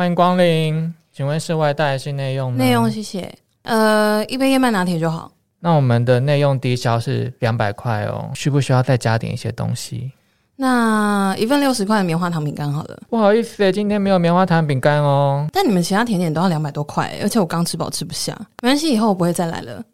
欢迎光临，请问是外带还是内用呢？内用，谢谢。呃，一杯燕麦拿铁就好。那我们的内用低消是两百块哦，需不需要再加点一些东西？那一份六十块的棉花糖饼干好了。不好意思耶，今天没有棉花糖饼干哦。但你们其他甜点都要两百多块，而且我刚吃饱吃不下。没关系，以后我不会再来了。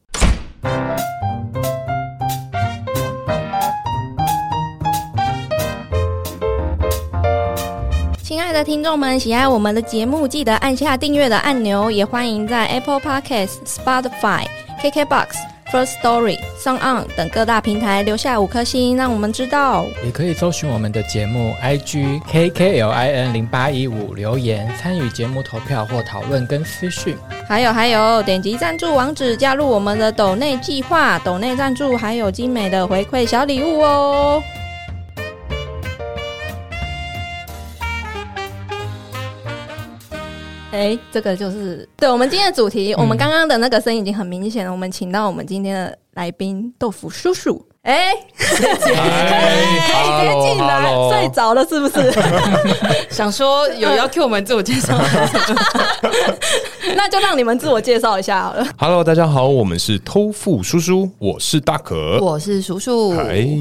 的听众们，喜爱我们的节目，记得按下订阅的按钮，也欢迎在 Apple Podcast、Spotify、KKBox、First Story、Song On 等各大平台留下五颗星，让我们知道。也可以搜寻我们的节目 IG KKLIN 零八一五留言参与节目投票或讨论跟私讯。还有还有，点击赞助网址加入我们的抖内计划，抖内赞助还有精美的回馈小礼物哦。哎，这个就是对我们今天的主题。我们刚刚的那个声音已经很明显了。我们请到我们今天的来宾豆腐叔叔。哎，直接进来，睡着了是不是？想说有要 Q 我们自我介绍，那就让你们自我介绍一下好了。Hello，大家好，我们是偷富叔叔，我是大可。我是叔叔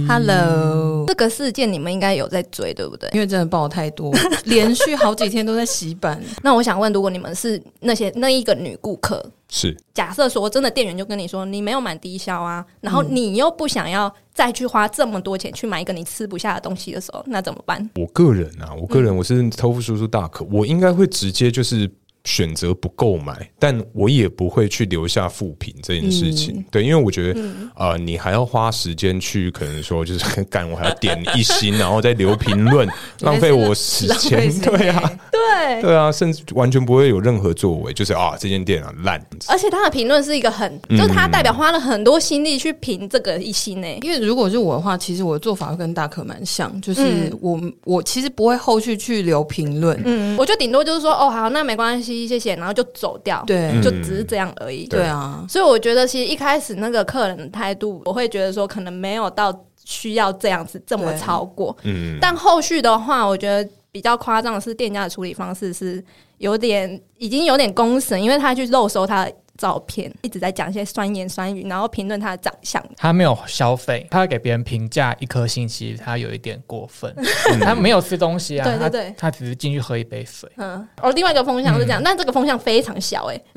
，Hello。这个事件你们应该有在追，对不对？因为真的爆太多，连续好几天都在洗版。那我想问，如果你们是那些那一个女顾客，是假设说真的，店员就跟你说你没有满低消啊，然后你又不想要再去花这么多钱去买一个你吃不下的东西的时候，那怎么办？我个人啊，我个人我是偷富叔叔大可，我应该会直接就是。选择不购买，但我也不会去留下负评这件事情。对，因为我觉得，呃，你还要花时间去，可能说就是 干，我还要点一星，然后再留评论，浪费我时间。时间 对啊，对，对啊，甚至完全不会有任何作为，就是啊，这间店啊烂。而且他的评论是一个很，就是他代表花了很多心力去评这个一星呢、因为如果是我的话，其实我的做法会跟大可蛮像，就是嗯。我、我其实不会后续去留评论。嗯，我就顶多就是说，哦，好，那没关系，谢谢，然后就走掉，，对、就只是这样而已。对啊，所以我觉得，其实一开始那个客人的态度，我会觉得说，可能没有到需要这样子这么超过。嗯，但后续的话，我觉得比较夸张的是，店家的处理方式是有点已经有点公审，因为他去漏收他照片，一直在讲一些酸言酸语，然后评论他的长相。他没有消费，他给别人评价一颗星，其实他有一点过分。他没有吃东西啊，对对对他他只是进去喝一杯水。嗯，哦，另外一个风向是这样，但这个风向非常小哎、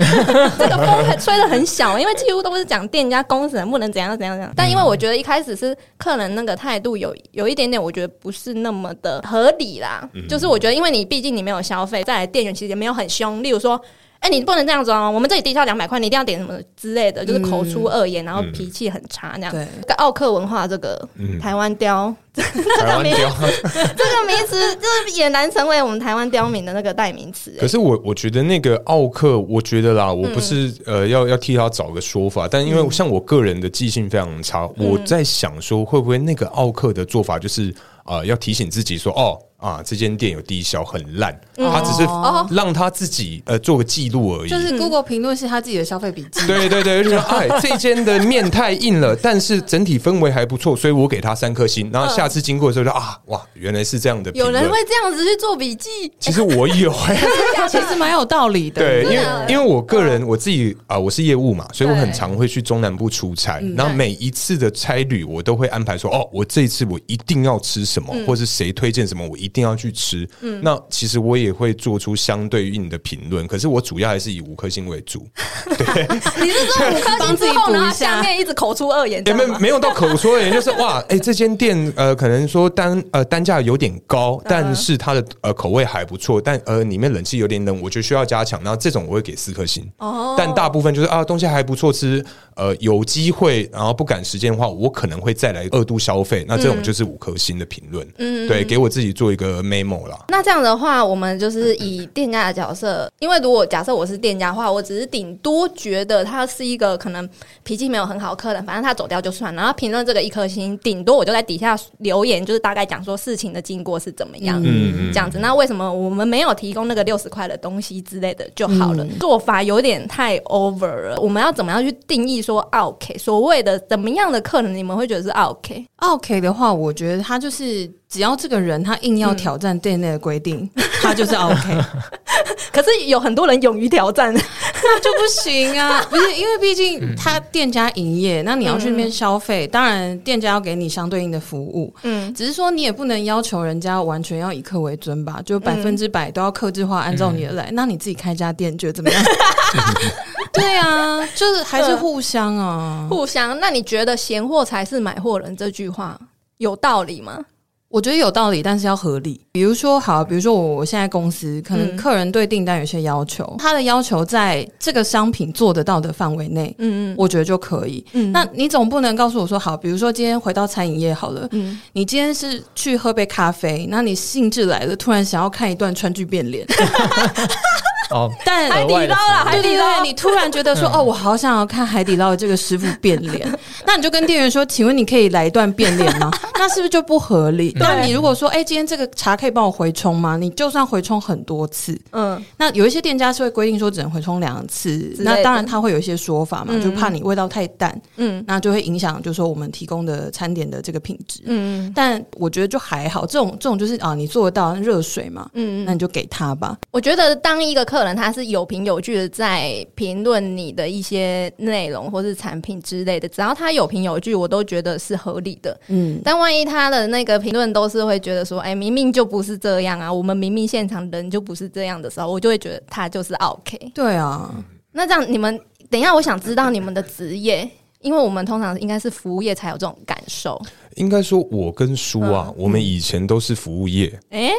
这个风还吹的很小，因为几乎都是讲店家工人不能怎样怎样怎样。但因为我觉得一开始是客人那个态度有有一点点，我觉得不是那么的合理啦。就是我觉得，因为你毕竟你没有消费，再来店员其实也没有很凶，例如说。哎、你不能这样子哦！我们这里低消两百块，你一定要点什么之类的，就是口出恶言，然后脾气很差那样。对，这个奥克文化，这个嗯台湾雕 台湾雕。这个名词，就是也难成为我们台湾刁民的那个代名词。哎可是我我觉得那个奥克，我觉得啦，我不是、呃要要替他找个说法，但因为像我个人的记性非常差，我在想说会不会那个奥克的做法就是呃要提醒自己说哦啊这间店有低消很烂，他只是哦让他自己呃做个记录而已。就是 Google 评论是他自己的消费笔记。对对对，就说哎，这间的面太硬了，但是整体氛围还不错，所以我给他三颗星。然后下次经过的时候就啊，哇，原来是这样的。有人会这样子去做笔记，其实我有哎、其实蛮有道理的。对，因为因为我个人我自己啊、我是业务嘛，所以我很常会去中南部出差。然后每一次的差旅，我都会安排说，哦，我这一次我一定要吃什么，或是谁推荐什么，我一定要去吃。嗯那其实我也会做出相对应的评论，可是我主要还是以五颗星为主。你是说五颗星之后，然后下下面一直口出恶言，也 没没有到口出恶言，就是哇，哎、这间店呃，可能说单呃单价有点高，但是它的呃口味还不错，但呃里面冷气有点冷，我觉得需要加强。然后这种我会给四颗星。哦但大部分就是啊东西还不错吃，呃有机会，然后不赶时间的话，我可能会再来二度消费。那这种就是五颗星的评论，嗯，对，给我自己做一个 memo 啦。那这样的话，我们就是以店家的角色，因为如果假设我是店家的话，我只是顶多觉得他是一个可能脾气没有很好的客人，反正他走掉就算，然后评论这个一颗星，顶多我就在底下留言，就是大概讲说事情的经过是怎么样，嗯这样子。那为什么我们没有提供那个六十块的东西之类的就好了？做法有点太 over 了。我们要怎么样去定义说 OK？所谓的怎么样的客人，你们会觉得是 OK？OK 的话，我觉得他就是只要这个人他硬要挑战店内的规定，他就是 OK。可是有很多人勇于挑战，那就不行啊！不是因为毕竟他店家营业，那你要去那边消费，当然店家要给你相对应的服务。嗯，只是说你也不能要求人家完全要以客为尊吧，就百分之百都要克制化，按照你的来。那你自己开家店觉得怎么样？对啊，就是还是互相啊。互相。那你觉得“闲货才是买货人”这句话有道理吗？我觉得有道理，但是要合理。比如说，好，比如说我我现在公司可能客人对订单有些要求，他的要求在这个商品做得到的范围内，嗯嗯，我觉得就可以。嗯，那你总不能告诉我说，好，比如说今天回到餐饮业好了，嗯，你今天是去喝杯咖啡，那你兴致来了，突然想要看一段川剧变脸。哦，但海底捞啦，海底捞，你突然觉得说，哦，我好想要看海底捞的这个师傅变脸，那你就跟店员说，请问你可以来一段变脸吗？那是不是就不合理？那你如果说，哎，今天这个茶可以帮我回冲吗？你就算回冲很多次，嗯，那有一些店家是会规定说只能回冲两次，那当然他会有一些说法嘛，就怕你味道太淡，嗯，那就会影响，就是说我们提供的餐点的这个品质，嗯，但我觉得就还好，这种这种就是啊，你做得到热水嘛，嗯，那你就给他吧。我觉得当一个客。客人他是有凭有据的在评论你的一些内容或是产品之类的，只要他有凭有据，我都觉得是合理的。嗯，但万一他的那个评论都是会觉得说，哎，明明就不是这样啊，我们明明现场人就不是这样的时候，我就会觉得他就是 OK。对啊，那这样你们等一下，我想知道你们的职业，因为我们通常应该是服务业才有这种感受。应该说，我跟叔啊，我们以前都是服务业，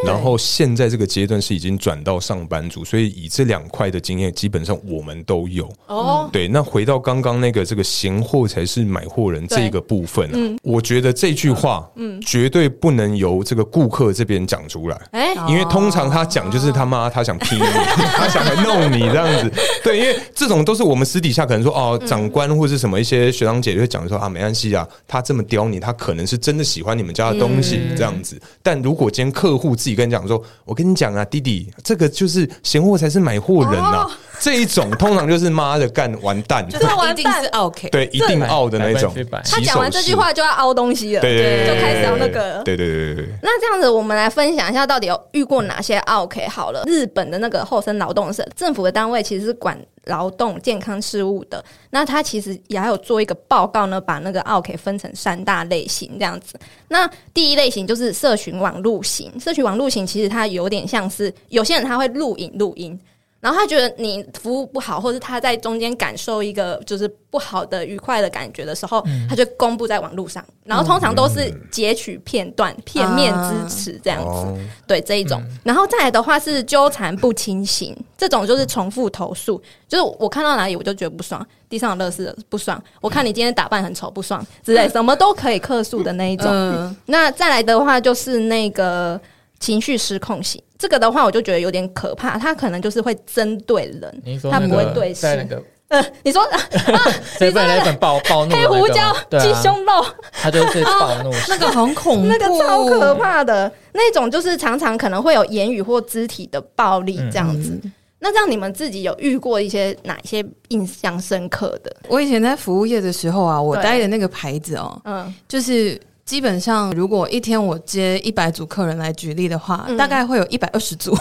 然后现在这个阶段是已经转到上班族，所以以这两块的经验，基本上我们都有。哦，对，那回到刚刚那个这个闲货才是买货人这个部分啊，我觉得这句话，嗯，绝对不能由这个顾客这边讲出来，哎，因为通常他讲就是他妈他想批你，他想来弄你这样子，对，因为这种都是我们私底下可能说哦，长官或是什么一些学长姐就会讲说啊，没关系啊，他这么刁你，他可能。是真的喜欢你们家的东西这样子，但如果今天客户自己跟你讲说：“我跟你讲啊，弟弟，这个就是闲货才是买货人呐。”这一种通常就是妈的干完蛋，就是一定是 OK，对，一定傲的那种。他讲完这句话就要凹东西了，对，就开始要那个，对对对对对。那这样子，我们来分享一下，到底有遇过哪些 OK？好了，日本的那个厚生劳动省政府的单位，其实是管。劳动健康事务的，那他其实也还有做一个报告呢，把那个 OK 分成三大类型这样子。那第一类型就是社群网路型，社群网路型其实它有点像是有些人他会录影录音。然后他觉得你服务不好，或者他在中间感受一个就是不好的愉快的感觉的时候，他就公布在网络上。然后通常都是截取片段、片面支持这样子，对这一种。然后再来的话是纠缠不清醒，这种就是重复投诉，就是我看到哪里我就觉得不爽，地上有乐事不爽，我看你今天打扮很丑不爽之类，什么都可以客诉的那一种。那再来的话就是那个。情绪失控型，这个的话我就觉得有点可怕。他可能就是会针对人，他不会对事。呃，你说，你说那本暴暴怒黑胡椒鸡胸肉，他就是暴怒，那个很恐怖，那个超可怕的那种，就是常常可能会有言语或肢体的暴力这样子。那这样你们自己有遇过一些哪些印象深刻的？我以前在服务业的时候啊，我待的那个牌子哦，嗯，就是。基本上，如果一天我接一百组客人来举例的话，大概会有一百二十组，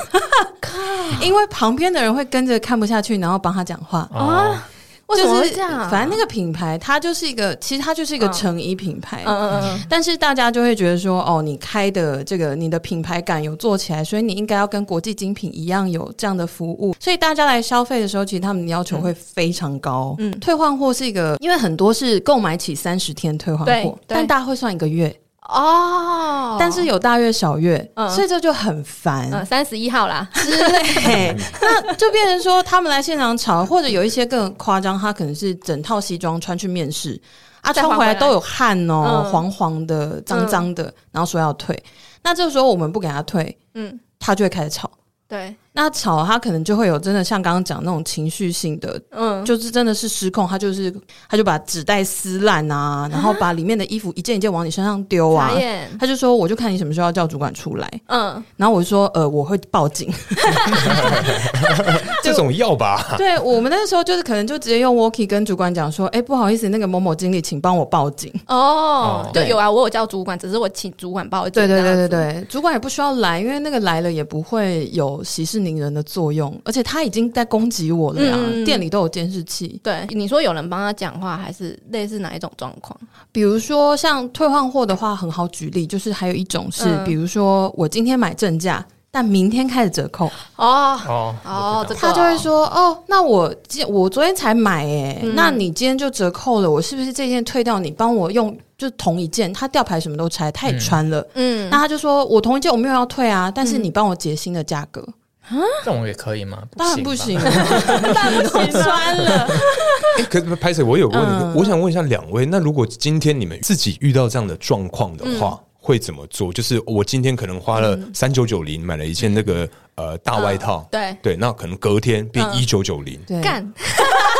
因为旁边的人会跟着看不下去，然后帮他讲话。啊。为什么会这样？反正那个品牌，它就是一个，其实它就是一个成衣品牌。嗯嗯嗯。但是大家就会觉得说，哦，你开的这个，你的品牌感有做起来，所以你应该要跟国际精品一样有这样的服务。所以大家来消费的时候，其实他们的要求会非常高。嗯。退换货是一个，因为很多是购买起三十天退换货，但大家会算一个月。哦，但是有大月小月，所以这就很烦。嗯，三十一号啦之类，那就变成说他们来现场吵，或者有一些更夸张，他可能是整套西装穿去面试，啊，穿回来都有汗哦，黄黄的、脏脏的，然后说要退。那这个时候我们不给他退，嗯，他就会开始吵。对。那吵他可能就会有真的像刚刚讲那种情绪性的，嗯，就是真的是失控，他就是他就把纸袋撕烂啊，然后把里面的衣服一件一件往你身上丢啊，他就说我就看你什么时候要叫主管出来，嗯，然后我就说呃我会报警，这种要吧？对我们那个时候就是可能就直接用 walkie 跟主管讲说，哎不好意思，那个某某经理请帮我报警。哦，对有啊，我有叫主管，只是我请主管报警，对对对对对，主管也不需要来，因为那个来了也不会有息事。领人的作用，而且他已经在攻击我了呀。嗯店里都有监视器，对，你说有人帮他讲话，还是类似哪一种状况？比如说像退换货的话，很好举例，就是还有一种是，嗯比如说我今天买正价。但明天开始折扣，哦哦哦，他就会说：“哦，那我今我昨天才买诶、嗯那你今天就折扣了，我是不是这件退掉？你帮我用就同一件，他吊牌什么都拆，他也穿了。嗯，那他就说我同一件我没有要退啊，但是嗯你帮我结新的价格，这种也可以吗？当然不行，当然不行，穿了。哎，可是拍摄，我有个问题，嗯。我想问一下两位，那如果今天你们自己遇到这样的状况的话，会怎么做？就是我今天可能花了三九九零买了一件那个呃大外套，对。对，那可能隔天变一嗯九九零，对，干，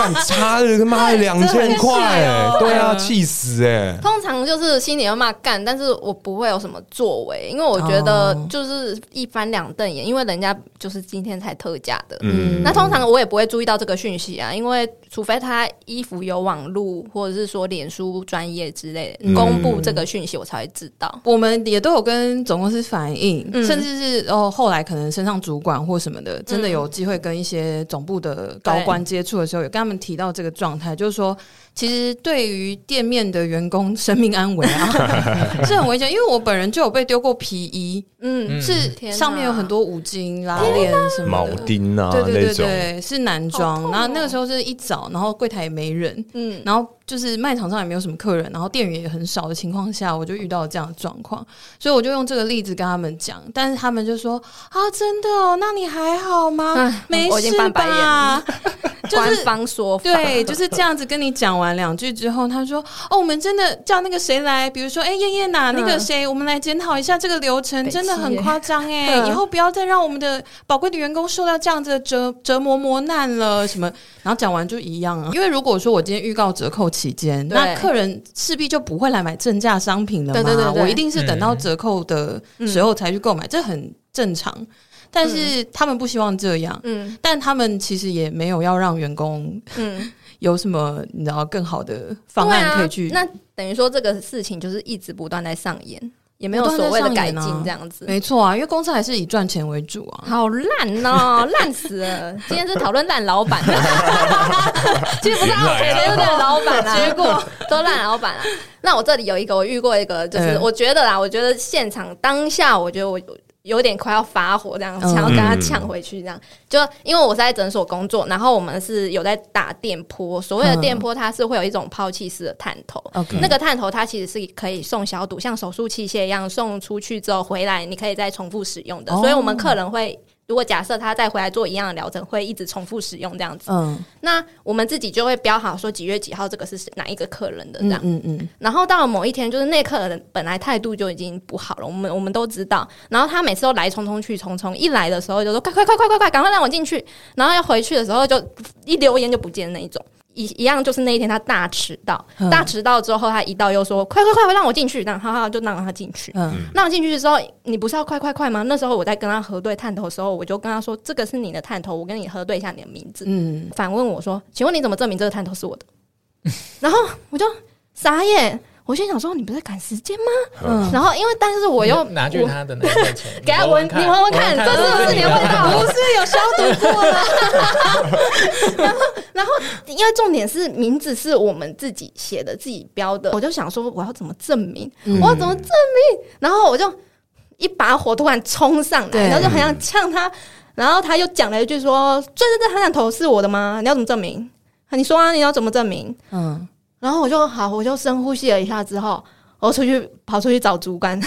干差了他妈的两千块，哎对啊，嗯气死哎！通常就是心里要骂干，但是我不会有什么作为，因为我觉得哦。就是一翻两瞪眼，因为人家就是今天才特价的。嗯。那通常我也不会注意到这个讯息啊，因为除非他衣服有网路或者是说脸书专业之类的嗯。公布这个讯息，我才会知道。我们也都有跟总公司反映，嗯。甚至是哦，后来可能升上主管或什么的，真的有机会跟一些总部的高官接触的时候，有跟他们提到这个状态，就是说，其实对于店面的员工生命安危啊，是很危险。因为我本人就有被丢过皮衣，嗯，是上面有很多五金拉链什么铆。钉啊对对对，对，是男装。然后那个时候是一早，然后柜台也没人，嗯，然后就是卖场上也没有什么客人，然后店员也很少的情况下，我就遇到这样的状况，所以我就用这个例子跟他们讲，但是他们就说啊，真的哦，那你还好吗？唉没事吧了？官 就是。方说法，对，就是这样子跟你讲完两句之后，他说：“哦，我们真的叫那个谁来，比如说，哎，燕燕呐，那个嗯谁，我们来检讨一下这个流程，真的很夸张哎，嗯以后不要再让我们的宝贵的员工受到这样子的折折磨磨难了。什么？然后讲完就一样啊，因为如果说我今天预告折扣期间，那客人势必就不会来买正价商品了嘛，对对对对。我一定是等到嗯折扣的时候才去购买，这很正常。但是他们不希望这样，嗯。但他们其实也没有要让员工嗯，有什么你知道更好的方案可以去。啊那等于说这个事情就是一直不断在上演，也没有所谓的改进，这样子。没错啊，因为公司还是以赚钱为主啊。好烂哦，烂死了！今天是讨论烂老板，其实不是啊，其实是烂老板啊，结果都烂老板啊。那我这里有一个，我遇过一个，就是嗯我觉得啦，我觉得现场当下，我觉得我有有点快要发火，这样嗯。想要跟他呛回去，这样。就因为我是在诊所工作，然后我们是有在打电波，所谓的电波，它是会有一种抛弃式的探头。那个探头它其实是可以送消毒，像手术器械一样送出去之后回来，你可以再重复使用的。哦。所以我们客人会，如果假设他再回来做一样的疗程，会一直重复使用这样子。嗯那我们自己就会标好说几月几号这个是哪一个客人的这嗯样。嗯嗯，然后到了某一天，就是那客人本来态度就已经不好了，我们我们都知道。然后他每次都来匆匆去匆匆，一来的时候就说快快快快快快，赶快让我进去。然后要回去的时候就一留言就不见那一种。一一样就是那一天他大迟到，嗯大迟到之后他一到又说快快快让我进去，然后好好就让他进去。嗯让我进去的时候，你不是要快快快吗？那时候我在跟他核对探头的时候，我就跟他说这个是你的探头，我跟你核对一下你的名字。嗯，反问我说：“请问你怎么证明这个探头是我的？”然后我就傻眼，我心想说：“你不是赶时间吗？”嗯然后因为但是我又拿去他的那个钱，给他闻，你闻闻看，这是不是你的味道？不是有消毒过了，然后然后因为重点是名字是我们自己写的、自己标的，我就想说我要怎么证明？嗯我要怎么证明？然后我就一把火突然冲上来，然后就很想呛他。然后他又讲了一句说：“这这这探头是我的吗？你要怎么证明？你说啊，你要怎么证明？”嗯，然后我就好，我就深呼吸了一下之后，我出去跑出去找主管。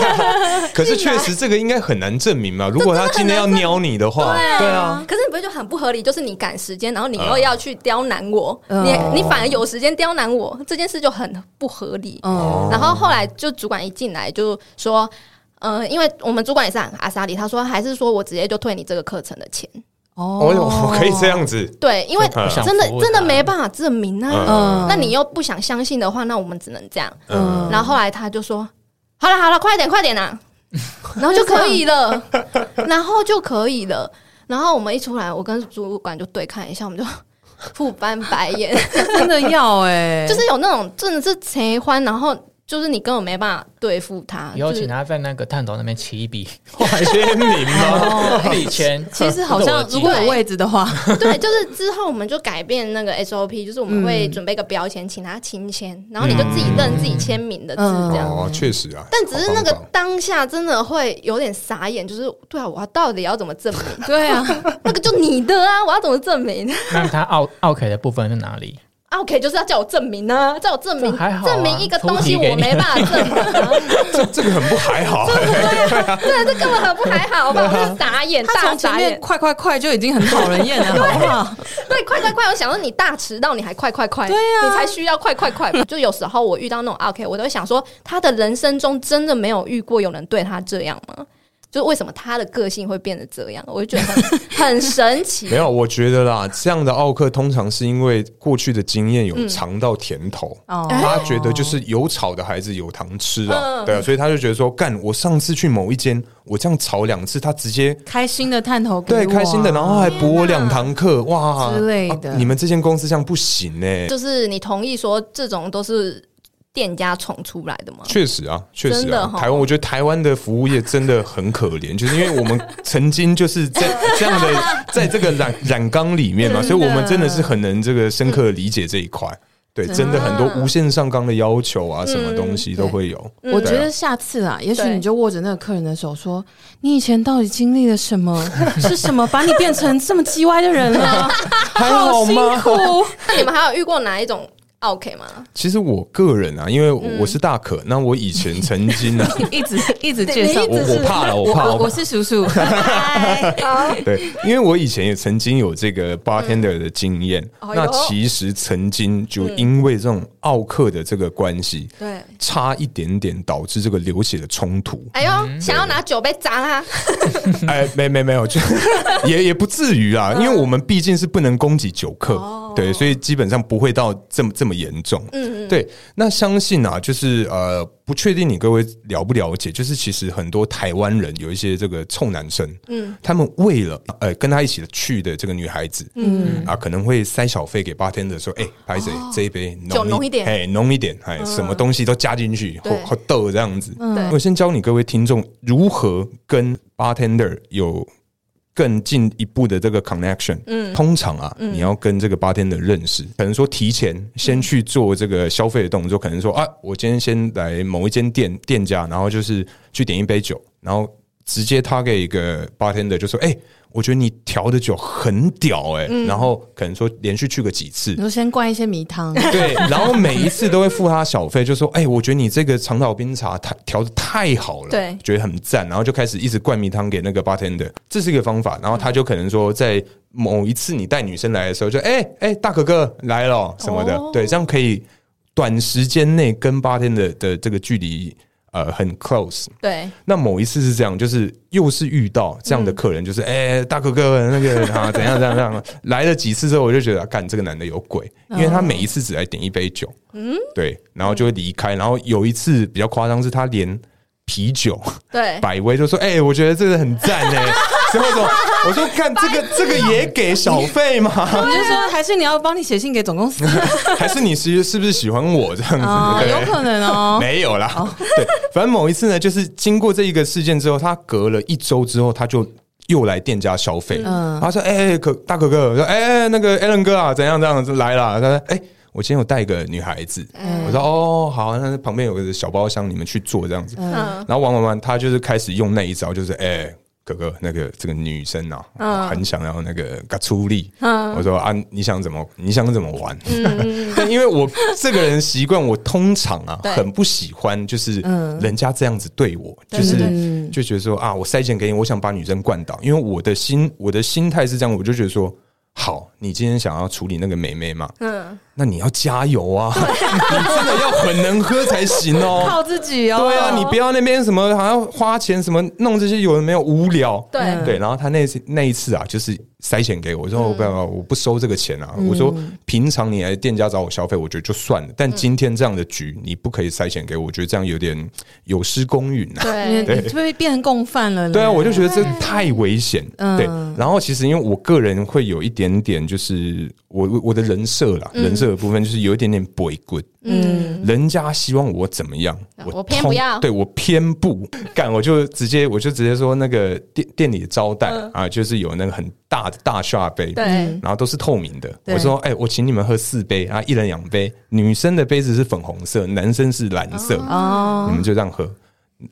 可是确实这个应该很难证明嘛。如果他今天要撩你的话，对啊，可是你不会就很不合理？就是你赶时间，然后你又要去刁难我，嗯你你反而有时间刁难我，这件事就很不合理。嗯然后后来就主管一进来就说。呃，因为我们主管也是很阿萨里，他说还是说我直接就退你这个课程的钱。哦我，可以这样子，对，因为真的真的没办法证明啊。嗯那你又不想相信的话，那我们只能这样。嗯然后后来他就说：“好了好了，快点快点啊！” 然后就可以了，然后就可以了。然后我们一出来，我跟主管就对看一下，我们就 互翻白眼，真的要哎，就是有那种真的是贼欢，然后就是你根本没办法对付他。以后请他在那个探头那边起 一笔签名吗？笔签。其实好像如果有位置的话，对，就是之后我们就改变那个 SOP，就是我们会准备一个标签，请他亲签，然后你就自己认自己签名的字嗯这样。哦，确实啊，但只是那个当下真的会有点傻眼，就是对啊，我到底要怎么证明？对啊，那个就你的啊，我要怎么证明那他奥奥 K 的部分是哪里？啊？OK，就是要叫我证明啊，叫我证明，这还好啊证明一个东西我没办法证明啊。这这个很不还好、对，这根本很不还好吧？我就傻眼，大他从前傻眼。快快快就已经很讨人厌了，好不好？对，快快快！我想说你大迟到，你还快快快，对啊你才需要快快快吧。就有时候我遇到那种 OK，我都会想说，他的人生中真的没有遇过有人对他这样吗？就是为什么他的个性会变得这样？我就觉得很很神奇。没。有，我觉得啦，这样的奥克通常是因为过去的经验有尝到甜头，哦。他觉得就是有吵的孩子有糖吃啊，嗯。对啊，所以他就觉得说，干，我上次去某一间，我这样炒两次，他直接开心的探头啊。对开心的，然后还补我两堂课，哇之类的。啊你们这间公司这样不行呢、就是你同意说这种都是店家宠出来的吗？确实啊，确实啊，台湾，我觉得台湾的服务业真的很可怜，就是因为我们曾经就是在 这样的在这个染染缸里面嘛，所以我们真的是很能这个深刻理解这一块。对，真的很多无限上纲的要求啊，什么东西都会有。我觉得下次啊，也许你就握着那个客人的手说：“你以前到底经历了什么？是什么把你变成这么叽歪的人了？还好辛吗？苦。那你们还有遇过哪一种 OK 吗？其实我个人啊，因为我我是大可，那我以前曾经啊，一直一直介绍，我我怕了，我怕，我是叔叔，对，因为我以前也曾经有这个 bartender 的经验，那其实曾经就因为这种奥克的这个关系，对，差一点点导致这个流血的冲突。哎呦，想要拿酒杯砸他，哎，没没没有，就也也不至于啊，因为我们毕竟是不能攻击酒客，对，所以基本上不会到这么这么严重。嗯，对。那相信啊，就是呃，不确定你各位了不了解，就是其实很多台湾人有一些这个臭男生，嗯，他们为了呃跟他一起去的这个女孩子，嗯。啊，可能会塞小费给 bartender 说，哎，拍谁这一杯酒浓一点。哎，浓一点，哎，什么东西都加进去，好好逗这样子。对。我先教你各位听众如何跟 bartender 有更进一步的这个 connection。嗯，通常啊，你要跟这个 bartender 认识，可能说提前先去做这个消费的动作，可能说啊，我今天先来某一间店店家，然后就是去点一杯酒，然后直接他给一个 bartender 就说，哎、我觉得你调的酒很屌哎、然后可能说连续去个几次。你，就先灌一些米汤，对，然后每一次都会付他小费，就说：“哎、我觉得你这个长岛冰茶太调的太好了，对。觉得很赞。”然后就开始一直灌米汤给那个 bartender，这是一个方法。然后他就可能说，在某一次你带女生来的时候就，哎哎、大哥哥来了什么的，哦。对，这样可以短时间内跟 bartender 的这个距离呃很 close。对，那某一次是这样，就是又是遇到这样的客人，就是哎、大哥哥那个啊怎样怎样怎样，来了几次之后，我就觉得啊干、这个男的有鬼，因为他每一次只来点一杯酒，嗯，对，然后就会离开，然后有一次比较夸张，是他连啤酒对，百威就说，哎、我觉得这个很赞哎、什么什么，我说看这个这个也给小费吗？你就说还是你要帮你写信给总公司。还是你是是不是喜欢我这样子？啊，有可能哦。没有啦，对，反正某一次呢，就是经过这一个事件之后，他隔了一周之后，他就又来店家消费，嗯。他说：“哎、可大哥哥，我说哎、那个 Alan 哥啊，怎样怎样来了？”他说：“哎、我今天有带一个女孩子。我说：“哦，好，那旁边有个小包厢，你们去坐这样子。嗯，然后玩玩玩，他就是开始用那一招，就是哎、哥哥，那个这个女生啊，嗯很想要那个嘎出力。嗯我说啊，你想怎么你想怎么玩？但因为我这个人习惯，我通常啊很不喜欢，就是嗯人家这样子对我，对就是就觉得说啊，我塞钱给你，我想把女生灌倒，因为我的心我的心态是这样，我就觉得说。好，你今天想要处理那个美眉嘛？嗯，那你要加油啊！你真的要很能喝才行哦。靠自己哦。对啊，你不要那边什么好像花钱什么弄这些有的没有无聊。对嗯对，然后他那次那一次啊，就是塞钱给我，我说我不要，我不收这个钱啊。我说平常你来店家找我消费，我觉得就算了，但今天这样的局，你不可以塞钱给我，我觉得这样有点有失公允啊。你对，你就会变成共犯了。对啊，我就觉得这太危险。嗯对，然后其实因为我个人会有一点点，就是我我我的人设啦，人设的部分就是有一点点 boy good。嗯，人家希望我怎么样，我偏不要。对我偏不。干，我就直接我就直接说那个店店里的招待、啊，就是有那个很大的大下杯，嗯。对然后都是透明的。我说，哎、我请你们喝四杯啊，一人两杯。女生的杯子是粉红色，男生是蓝色，哦。你们就这样喝。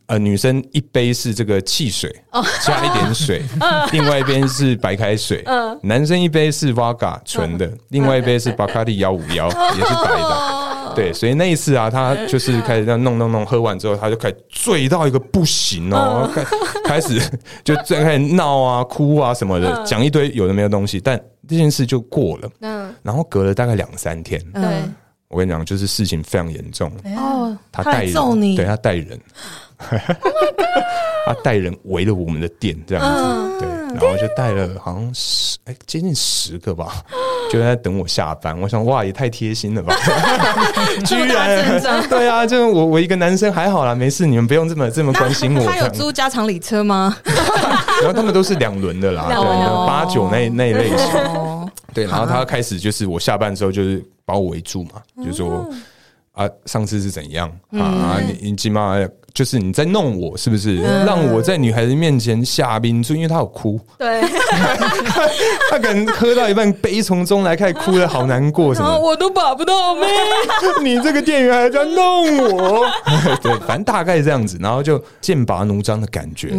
呃，女生一杯是这个汽水，哦。加一点水，另外一边是白开水。嗯。男生一杯是 Vaga 纯的，另外一杯是巴卡利幺五幺，也是白的。哦，对，所以那一次啊，他就是开始这样弄弄弄，喝完之后他就开始醉到一个不行哦，开开始就最开始闹啊、哭啊什么的，讲一堆有的没的东西，但这件事就过了。嗯，然后隔了大概两三天，对，我跟你讲，就是事情非常严重，哦，他他带人，来揍你，对他带人，他带人围了我们的店这样子，对，然后就带了好像十哎接近十个吧，就在等我下班。我想哇，也太贴心了吧，居然对啊，就我我一个男生还好啦，没事，你们不用这么这么关心我。他有租加长礼车吗？然后他们都是两轮的啦，对，八九那那一类型。哦，对，然后他开始就是我下班之后就是把我围住嘛，就说啊，上次是怎样啊？你你起码就是你在弄我，是不是？让我在女孩子面前下冰柱，因为她有哭，对，他可能喝到一半悲从中来，开始哭的好难过什么。我都把不到妹，你这个店员还在弄我，对，反正大概这样子，然后就剑拔弩张的感觉。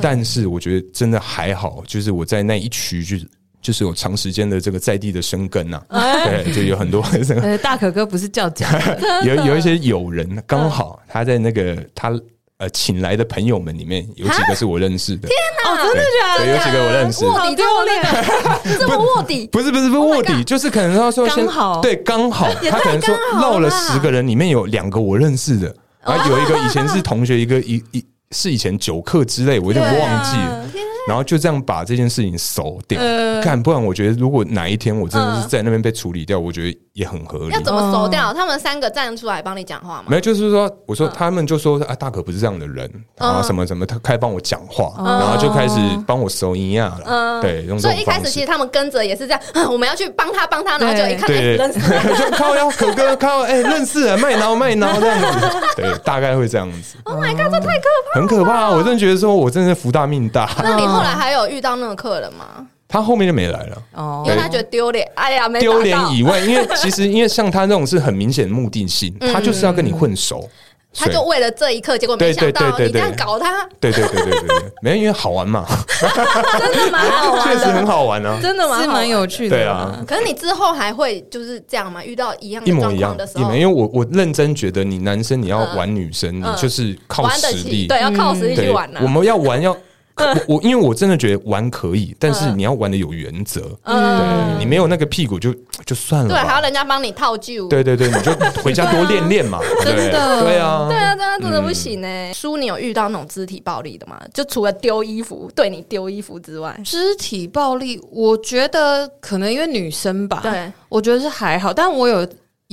但是我觉得真的还好，就是我在那一区就是。就是有长时间的这个在地的生根呐、对，就有很多 这个呃，大可哥不是叫假，有有一些友人刚好他在那个他呃请来的朋友们里面有几个是我认识的，哦，真的假的，有几个我认识。卧底这么那个，这么卧底，不是不是不是卧底，就是可能他说先刚好。对刚好，他可能说漏了绕了十个人，里面有两个我认识的，然后有一个以前是同学，一个一一是以前酒客之类，我有点忘记了。然后就这样把这件事情熟掉，看不然我觉得如果哪一天我真的是在那边被处理掉，我觉得也很合理要。怎么熟掉？他们三个站出来帮你讲话吗？没有，就是说，我说他们就说啊，大可不是这样的人啊，什么什么，他开始帮我讲话，然后就开始帮我收音呀了，对，用这所种方式。以一开始其实他们跟着也是这样，啊我们要去帮他帮他，然后就一看哎对认识，就靠要可哥靠哎 认识了卖挠卖挠这样子，对，大概会这样子。Oh my god，这太可怕很可怕、啊，我真的觉得说我真的是福大命大。那你后来还有遇到那个客人吗？他后面就没来了，哦。因为他觉得丢脸，哎呀，没丢脸以外，因为其实因为像他这种是很明显的目的性，他就是要跟你混熟，他就为了这一刻，结果没想到你这样搞他，对对对对对对，没有因为好玩嘛，真的蛮 好玩，确实很好玩啊，真的蛮是蛮有趣的，对啊。可是你之后还会就是这样吗？遇到一样一模一样的时候因为我我认真觉得你男生你要玩女生，你就是靠实力，对，要靠实力去玩，啊。我。们要玩要。我我因为我真的觉得玩可以，但是你要玩的有原则，对你没有那个屁股就 就算了对，还要。人家帮你套句，对对对，你就回家多练练嘛，真的。对啊，对啊，真的真的不行哎、叔，你有遇到那种肢体暴力的吗？就除了丢衣服对你丢衣服之外，肢体暴力，我觉得可能因为女生吧，对。我觉得是还好，但我有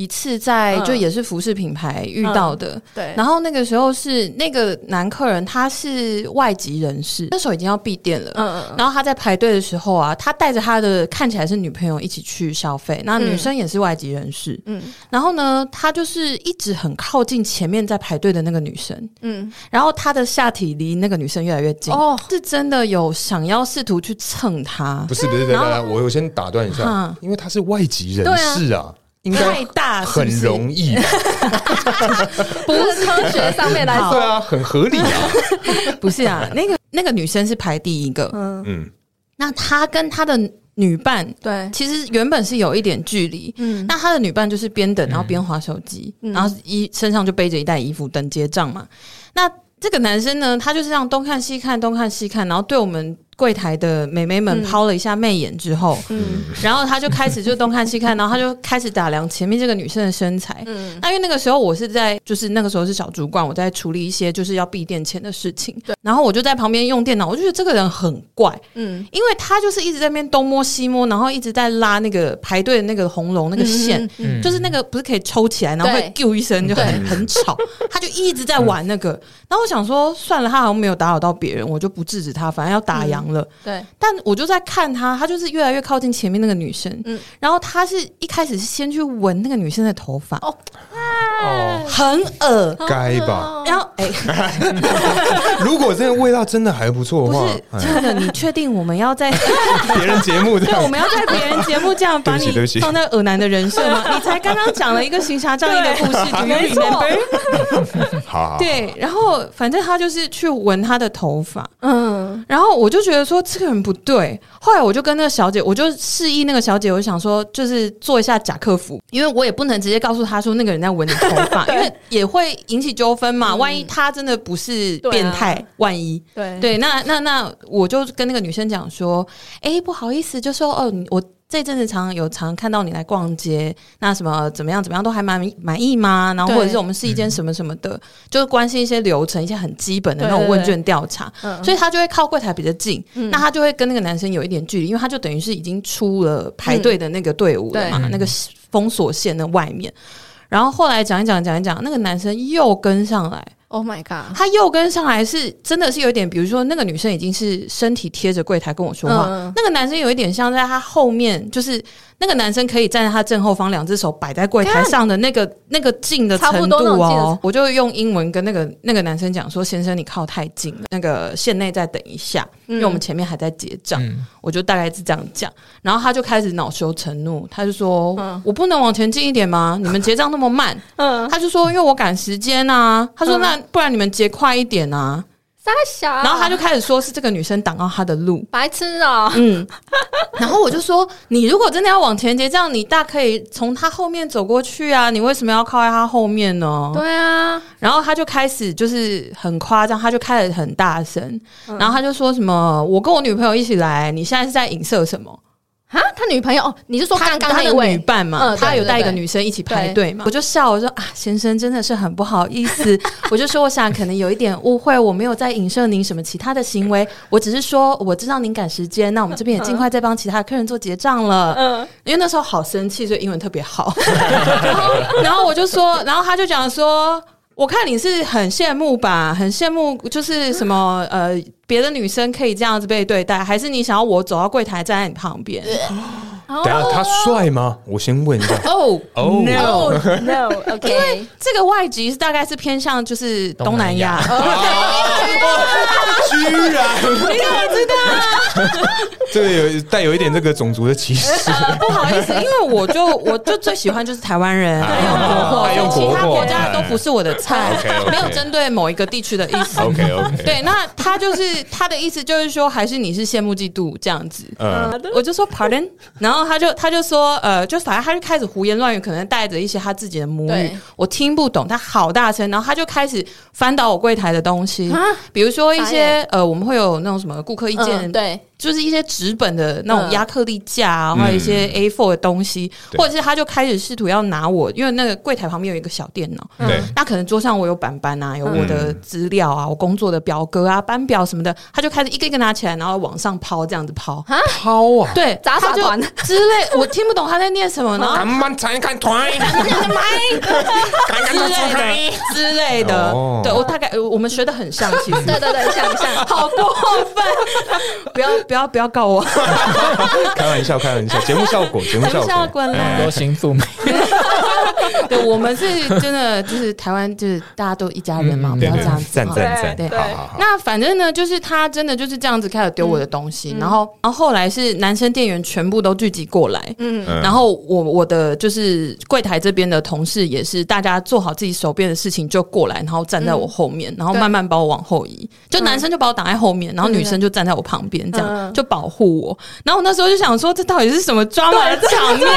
一次在嗯。就也是服饰品牌遇到的，对，然后那个时候是那个男客人他是外籍人士，那时候已经要闭店了，嗯嗯嗯，然后他在排队的时候啊，他带着他的看起来是女朋友一起去消费，那女生也是外籍人士，嗯。然后呢，他就是一直很靠近前面在排队的那个女生，嗯，然后他的下体离那个女生越来越近，哦。是真的有想要试图去蹭她。不，是不是，等等，我我先打断一下嗯，因为他是外籍人士啊，应该太大很容易，不是科学上面来说，对啊，很合理啊，不是啊，那个那个女生是排第一个，嗯，嗯，那她跟她的女伴对，其实原本是有一点距离，嗯。那她的女伴就是边等然后边划手机，嗯。然后衣身上就背着一袋衣服等结账嘛。那这个男生呢，他就是这样东看西看，东看西看，然后对我们柜台的美眉们嗯。抛了一下媚眼之后，嗯。然后他就开始就东看西看，然后他就开始打量前面这个女生的身材。嗯，那因为那个时候我是在，就是那个时候是小主管，我在处理一些就是要闭店前的事情。对，然后我就在旁边用电脑，我就觉得这个人很怪，嗯，因为他就是一直在那边东摸西摸，然后一直在拉那个排队的那个红龙那个线，嗯就是那个不是可以抽起来，然后会对啾一声就很很吵，他就一直在玩那个。然后我想说，算了，他好像没有打扰到别人，我就不制止他，反正要打烊了。对，但我就在看他，他就是越来越靠近前面那个女生，嗯。然后他是一开始是先去闻那个女生的头发，哦。哦，很恶。该吧？然后哎，如果这个味道真的还不错的话不是，哎。亲爱的，你确定我们要在 别人节目这对，我样们要在别人节目这样把你对不起对不起。放在恶男的人设吗？你才刚刚讲了一个行侠仗义的故事，Do you 没错。remember？好好，好对，然后反正他就是去闻他的头发，嗯，然后我就觉得说这个人不对。后来我就跟那个小姐，我就示意那个小姐，我就想说就是做一下假客服，因为我也不能直接告诉她说那个人在闻你头发，因为也会引起纠纷嘛。万一他真的不是变态，万一对对，那那那我就跟那个女生讲说，哎、不好意思，就说哦，我这阵子常有常看到你来逛街，那什么怎么样怎么样都还蛮满意吗？然后或者是我们是一间什么什么的，就是关心一些流程，一些很基本的那种问卷调查，嗯所以他就会靠柜台比较近，那他就会跟那个男生有一点距离，因为他就等于是已经出了排队的那个队伍了嘛，对那个封锁线的外面。然后后来讲一讲讲一讲，那个男生又跟上来，，Oh my god，他又跟上来是真的是有点，比如说那个女生已经是身体贴着柜台跟我说话，嗯。那个男生有一点像在他后面，就是那个男生可以站在他正后方，两只手摆在柜台上的那个那个近的程度哦。我就用英文跟那个那个男生讲说：“先生，你靠太近了，那个线内再等一下，因为我们前面还在结账。嗯我就大概是这样讲，然后他就开始恼羞成怒，他就说：“嗯我不能往前进一点吗？你们结账那么慢。”嗯，他就说：“因为我赶时间啊。”他说：“嗯那不然你们结快一点啊。傻小，然后他就开始说是这个女生挡到他的路。白痴哦，嗯，然后我就说，你如果真的要往前结，这样你大可以从他后面走过去啊，你为什么要靠在他后面呢？对啊，然后他就开始就是很夸张，他就开始很大声，然后他就说什么：“我跟我女朋友一起来，你现在是在影射什么？”哈，他女朋友哦，你是说他刚刚那一位？伴嘛，他有带一个女生一起排队嘛，我就笑，我说啊，先生真的是很不好意思，我就说我想可能有一点误会，我没有在影射您什么其他的行为，我只是说我知道您赶时间，那我们这边也尽快再帮其他客人做结账了。嗯，因为那时候好生气，所以英文特别好。然后，然后我就说，然后他就讲说。我看你是很羡慕吧，很羡慕，就是什么呃，别的女生可以这样子被对待，还是你想要我走到柜台站在你旁边？哦等下他帅吗？我先问一下。哦哦 no，no，OK，这个外籍是大概是偏向就是东南亚，居然，你怎么知道？这个有带有一点这个种族的歧视。不好意思，因为我就我就最喜欢就是台湾人，爱用国货，爱用国货。其他国家的都不是我的菜没有针对某一个地区的意思。OK OK，，对，那他就是他的意思就是说，还是你是羡慕嫉妒这样子。嗯，我就说 pardon，然后他就他就说呃，就反正他就开始胡言乱语，可能带着一些他自己的母语对，我听不懂，他好大声，然后他就开始翻倒我柜台的东西。啊，比如说一些呃，我们会有那种什么顾客意见，对，就是一些纸本的那种嗯。亚克力架啊，或者一些 A4 的东西，或者是他就开始试图要拿我，因为那个柜台旁边有一个小电脑，嗯。对，那可能桌上我有板板啊，有我的资料啊，我工作的表格啊、班表什么的，他就开始一个一个拿起来，然后往上抛，这样子抛。抛啊，对，他就杂耍团之类，我听不懂他在念什么，然后咱们才看团，之类的之类的。哦。对我大概呃我们学的很像，其实。对对对，像像，好过分，不要不要不要告我，开玩笑，开玩笑，节目效果，节目效笑果。对，我们是真的，就是台湾，就是大家都一家人嘛，嗯不要这样子。赞哈。赞赞，对好好好。那反正呢，就是他真的就是这样子开始丢我的东西，然后，然后后来是男生店员全部都聚集过来，嗯，嗯。然后我我的就是柜台这边的同事也是，大家做好自己手边的事情就过来，然后站在我后面，然后慢慢把我往后移。就男生就把我挡在后面，然后女生就站在我旁边，这样嗯。就保护我。然后我那时候就想说，这到底是什么抓马的场面？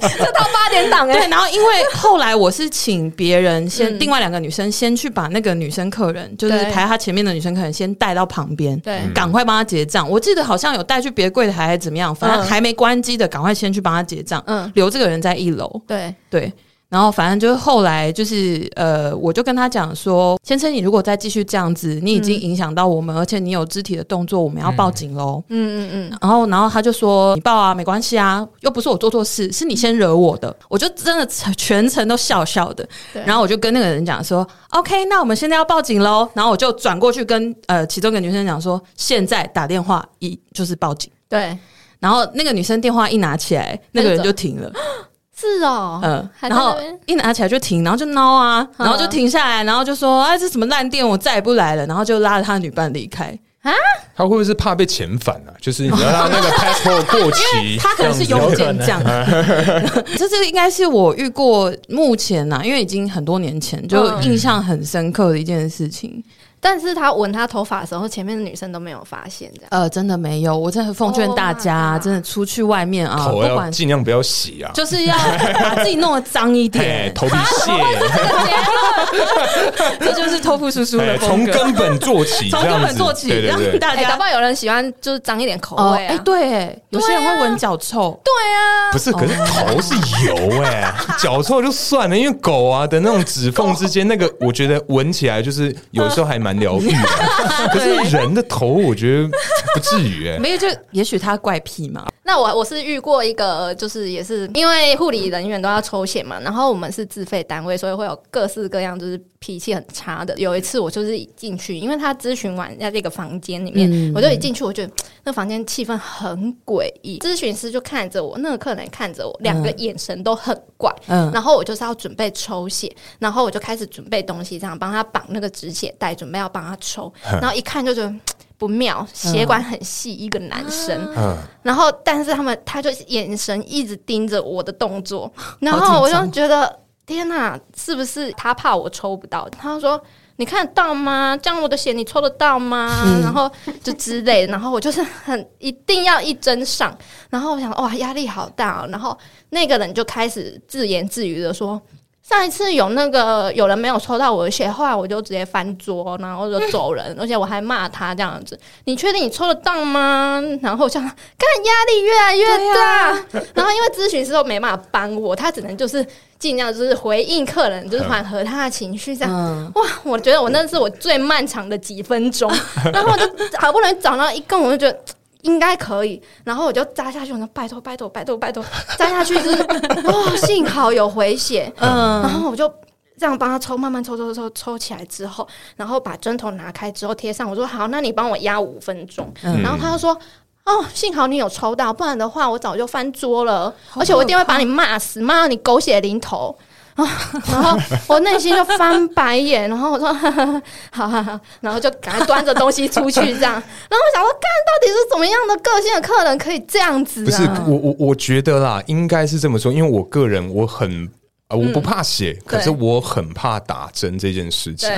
这到八点档对，哎，然后因为后来我是请别人先，嗯。另外两个女生先去把那个女生客人，就是对。排她前面的女生客人先带到旁边，对。赶快帮她结账。我记得好像有带去别的柜台还是怎么样，反正嗯。还没关机的，赶快先去帮她结账，嗯。留这个人在一楼。对，对，然后反正就是后来就是呃，我就跟他讲说，先生，你如果再继续这样子，你已经影响到我们，而且你有肢体的动作，我们要报警喽。嗯嗯嗯，然后，然后他就说：“你报啊，没关系啊，又不是我做错事，是你先惹我的。”我就真的全程都笑笑的。然后我就跟那个人讲说：“OK，那我们现在要报警喽。”然后我就转过去跟呃其中一个女生讲说：“现在打电话一就是报警。对，”然后那个女生电话一拿起来，那个人就停了。是哦，嗯，然后一拿起来就停，然后就挠啊，然后就停下来，然后就说：“哎，这什么烂店，我再也不来了。”然后就拉着他女伴离开。他会不会是怕被遣返啊？就是你要让那个 passport 过期，他可能是有点这样，这 是应该是我遇过目前呐、因为已经很多年前，就嗯印象很深刻的一件事情。但是他闻他头发的时候，前面的女生都没有发现，这样。呃，真的没有，我真的奉劝大家 Oh 真的出去外面啊，头要尽量不要洗啊，就是要把自己弄得脏一点，头皮屑，这就是偷富叔叔哎的风格。从根本做起，从根本做起，让对对对。哎、大家搞不好有人喜欢就是脏一点口哦，味啊。哎，对，哎有些人会闻脚臭，对啊，不是，可是头是油哎、脚臭就算了，因为狗啊的那种指缝之间，那个我觉得闻起来就是有时候还蛮疗愈的。可是人的头，我觉得不至于。哎、没有就也许他怪癖嘛，那我我是遇过一个，就是也是因为护理人员都要抽血嘛，然后我们是自费单位，所以会有各式各样就是脾气很差的。有一次我就是一进去，因为他咨询完在这个房间里面，嗯我就一进去，我觉得那房间气氛很诡异，咨询师就看着我，那个客人看着我，两个眼神都很怪。嗯，然后我就是要准备抽血，然后我就开始准备东西，这样帮他绑那个止血带，准备要帮他抽。然后一看就觉得嘖不妙，血管很细，一个男生。嗯，然后，但是他们他就眼神一直盯着我的动作，然后我就觉得天哪，是不是他怕我抽不到？他就说。你看得到吗？这样我的血你抽得到吗？嗯然后就之类的，然后我就是很一定要一针上，然后我想哇压力好大、哦，然后那个人就开始自言自语的说，上一次有那个有人没有抽到我的血，后来我就直接翻桌，然后就走人，而且我还骂他这样子。你确定你抽得到吗？然后我想，看压力越来越大，然后因为咨询师都没办法帮我，他只能就是尽量就是回应客人，就是缓和他的情绪这样。嗯，哇，我觉得我那是我最漫长的几分钟，然后我就好不容易找到一个，我就觉得。应该可以，然后我就扎下去，我说拜托拜托拜托拜托，扎下去就是 哦，幸好有回血，嗯。然后我就这样帮他抽，慢慢抽抽抽抽起来之后，然后把针头拿开之后贴上，我说好，那你帮我压五分钟，嗯。然后他就说。哦，幸好你有抽到，不然的话我早就翻桌了，而且我一定会把你骂死，骂到你狗血淋头。啊，然后我内心就翻白眼，然后我说呵呵呵好好好，然后就赶快端着东西出去这样，然后我想说，看到底是怎么样的个性的客人可以这样子不是啊？我我我觉得啦，应该是这么说，因为我个人我很啊、我不怕血，可是我很怕打针这件事情。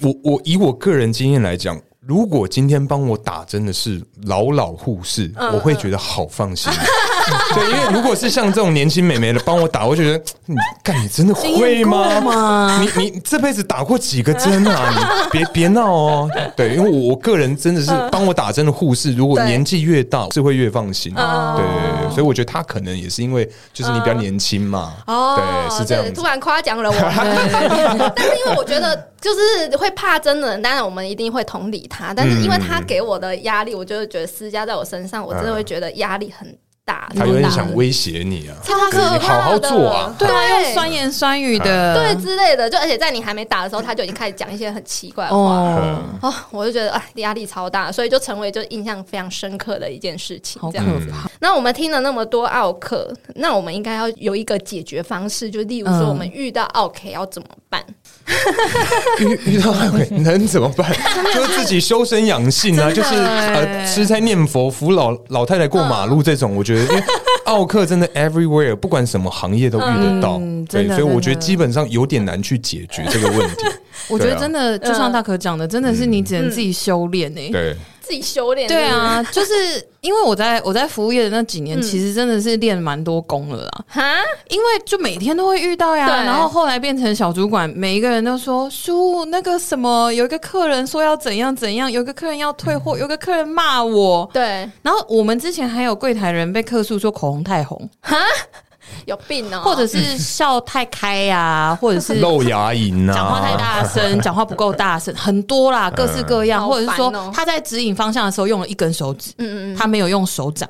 我我以我个人经验来讲，如果今天帮我打针的是老老护士，嗯我会觉得好放心。对，因为如果是像这种年轻美眉的帮我打，我就觉得 你干，你真的会吗？吗？你你这辈子打过几个针啊？你别别闹哦。对，因为我我个人真的是帮我打针的护士，如果年纪越大，是会越放心。嗯对所以我觉得他可能也是因为就是你比较年轻嘛。哦，对，是这样子突。然夸奖了我，但是因为我觉得就是会怕针的人，当然我们一定会同理他，但是因为他给我的压力，我就会觉得施加在我身上，我真的会觉得压力很大。他有点想威胁你啊。超可怕的好好做啊对啊，用酸言酸语的，对之类的，就而且在你还没打的时候，他就已经开始讲一些很奇怪的话。哦，哦，我就觉得啊，压力超大，所以就成为就印象非常深刻的一件事情。好可这样子，怕。那我们听了那么多奥克，那我们应该要有一个解决方式，就例如说嗯我们遇到奥 K 要怎么办？遇遇到烂鬼能怎么办？就自己修身养性啊，就是呃吃斋念佛、扶老老太太过马路这种，我觉得因为奥克真的 everywhere，不管什么行业都遇得到，对，所以我觉得基本上有点难去解决这个问题。我觉得真的，就像大可讲的，真的是你只能自己修炼诶。对，自己修炼。对啊，就是因为我在我在服务业的那几年，嗯。其实真的是练蛮多功了啦。哈，因为就每天都会遇到呀，对。然后后来变成小主管，每一个人都说叔那个什么，有一个客人说要怎样怎样，有个客人要退货，有个客人骂我，对，然后我们之前还有柜台人被客诉说口红太红，有病哦，或者是笑太开呀、或者是 露牙龈啊，讲话太大声，讲话不够大声，很多啦，各式各样，好或者是说哦。他在指引方向的时候用了一根手指，嗯嗯嗯，他没有用手掌。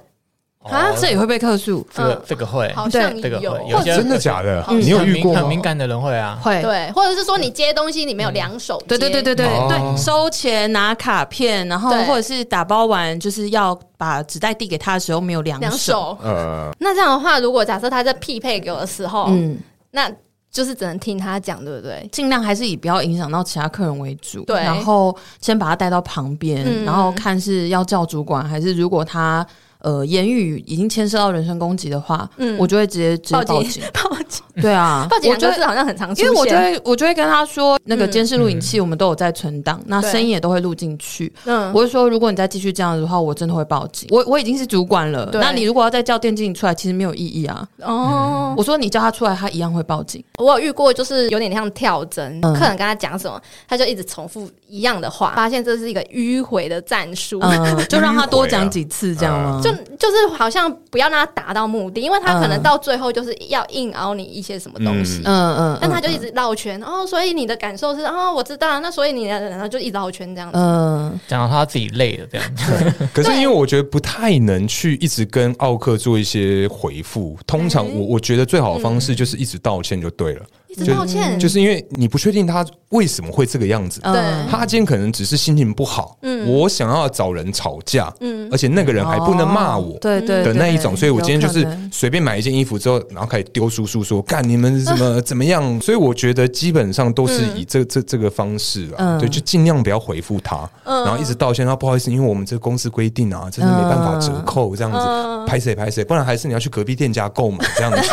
啊哦。这也会被客诉。这个嗯。这个会，好像这个会有，有些或者真的假的？嗯你有遇过？很敏感的人会啊，会，对，或者是说你接东西你没有两手接，对对对对对。哦对，收钱拿卡片，然后或者是打包完就是要把纸袋递给他的时候没有两两手。呃，那这样的话，如果假设他在匹配给我的时候，嗯，那就是只能听他讲，对不对？尽量还是以不要影响到其他客人为主，对。然后先把他带到旁边，嗯。然后看是要叫主管，还是如果他呃言语已经牵涉到人身攻击的话，嗯我就会直接直接报警报警。报警，对啊，报警我就会两个字好像很常出现，因为我就会我就会跟他说，那个嗯监视录影器我们都有在存档，那声音也都会录进去。嗯，我会说，如果你再继续这样子的话，我真的会报警。我我已经是主管了，那你如果要再叫电竞出来，其实没有意义啊。哦，我说你叫他出来，他一样会报警。我有遇过，就是有点像跳针，嗯客人跟他讲什么，他就一直重复一样的话，发现这是一个迂回的战术。嗯，就让他多讲几次，这样吗？就就是好像不要让他达到目的，因为他可能嗯。到最后就是要硬熬你一些什么东西，嗯嗯，但他就一直绕圈哦，所以你的感受是哦，我知道，那所以你的然后就一直绕圈这样子。嗯。讲到他自己累了这样，可是因为我觉得不太能去一直跟奥克做一些回复，通常我我觉得最好的方式就是一直道歉就对了，一直道歉，就是因为你不确定他为什么会这个样子。嗯。对。他今天可能只是心情不好，我想要找人吵架，而且那个人还不能骂我，哦对对的那一种，所以我今天就是随便买一件衣服之后，然后开始丢叔叔说干你们怎么 怎么样，所以我觉得基本上都是以这这这个方式啊，嗯。对，就尽量不要回复他，然后一直道歉，他不好意思，因为我们这个公司规定啊，真的没办法折扣这样子，拍谁拍谁，不然还是你要去隔壁店家购买这样子，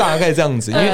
大概这样子，因为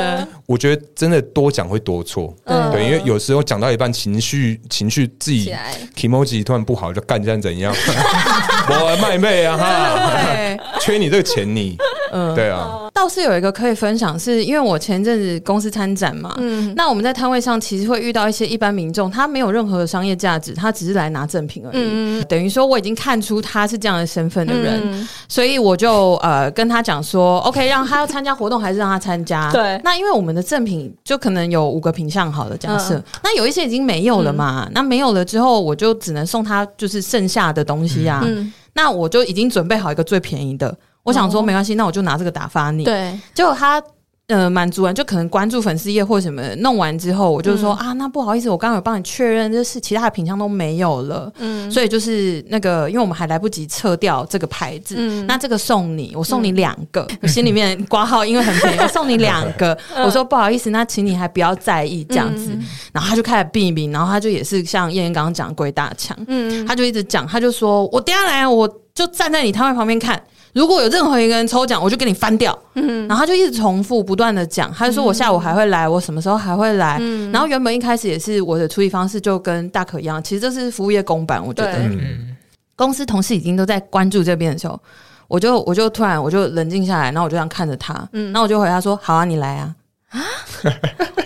我觉得真的多讲会多错，嗯。对，因为有时候讲到一半情绪情绪自己 emoji 突然不好就干这样怎样，我卖妹啊哈。缺你这个钱你，嗯。对啊，倒是有一个可以分享，是因为我前阵子公司参展嘛，嗯。那我们在摊位上其实会遇到一些一般民众，他没有任何的商业价值，他只是来拿赠品而已。嗯等于说我已经看出他是这样的身份的人，嗯。所以我就呃跟他讲说，OK，让他要参加活动还是让他参加？对。那因为我们的赠品就可能有五个品相好的，假设、嗯。那有一些已经没有了嘛，那没有了之后，我就只能送他就是剩下的东西啊。嗯，那我就已经准备好一个最便宜的，我想说哦。没关系，那我就拿这个打发你。对，结果他呃满足完，就可能关注粉丝页或什么，弄完之后，我就说、嗯。啊，那不好意思，我刚刚有帮你确认，就是其他的品相都没有了，嗯。所以就是那个，因为我们还来不及撤掉这个牌子，嗯。那这个送你，我送你两个，我心里面挂号，因为很便宜，我送你两个，我说不好意思，那请你还不要在意这样子，嗯然后他就开始避避，然后他就也是像燕燕刚刚讲鬼打墙，嗯。他就一直讲，他就说我等一下来，我就站在你摊位旁边看。如果有任何一个人抽奖，我就给你翻掉。嗯，然后他就一直重复不断的讲，他就说我下午还会来，我什么时候还会来。嗯然后原本一开始也是我的处理方式就跟大可一样，其实这是服务业公版，我觉得对嗯，公司同事已经都在关注这边的时候，我就我就突然我就冷静下来，然后我就这样看着他，嗯，然后我就回他说：“好啊，你来啊。”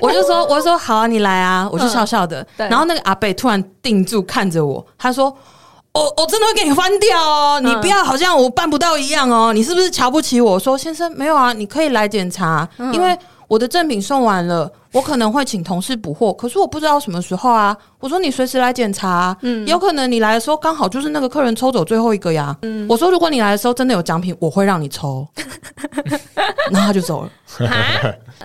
我就说，我就说好啊，你来啊，我就笑笑的。对然后那个阿贝突然定住看着我，他说：“我我真的会给你翻掉哦，你不要好像我办不到一样哦，你是不是瞧不起我？”说：“先生，没有啊，你可以来检查，因为我的赠品送完了，我可能会请同事补货，可是我不知道什么时候啊。”我说：“你随时来检查啊，有可能你来的时候刚好就是那个客人抽走最后一个呀。我说：“如果你来的时候真的有奖品，我会让你抽。”然后他就走了。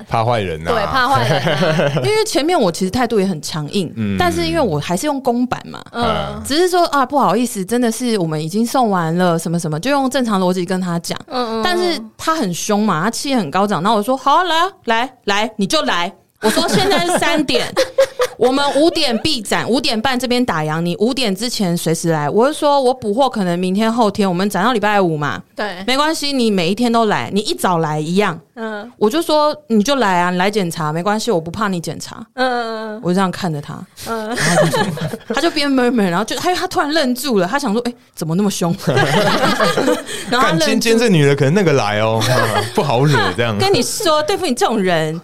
怕坏人呐，对，怕坏人啊，因为前面我其实态度也很强硬，嗯但是因为我还是用公版嘛，嗯只是说啊不好意思，真的是我们已经送完了，什么什么，就用正常逻辑跟他讲。嗯但是他很凶嘛，他气很高涨，那我说好啊来啊来来，你就来。我说现在是三点，我们五点闭展，五点半这边打烊，你五点之前随时来。我是说我补货可能明天后天，我们展到礼拜五嘛，对，没关系，你每一天都来，你一早来一样。嗯我就说你就来啊，你来检查没关系，我不怕你检查。嗯我就这样看着他，嗯，然后他就说他就边 murmur，然后就他他突然愣住了，他想说，哎、怎么那么凶？然后他干今愣住。天这女的可能那个来哦，啊 不好惹 这样。跟你说，对付你这种人，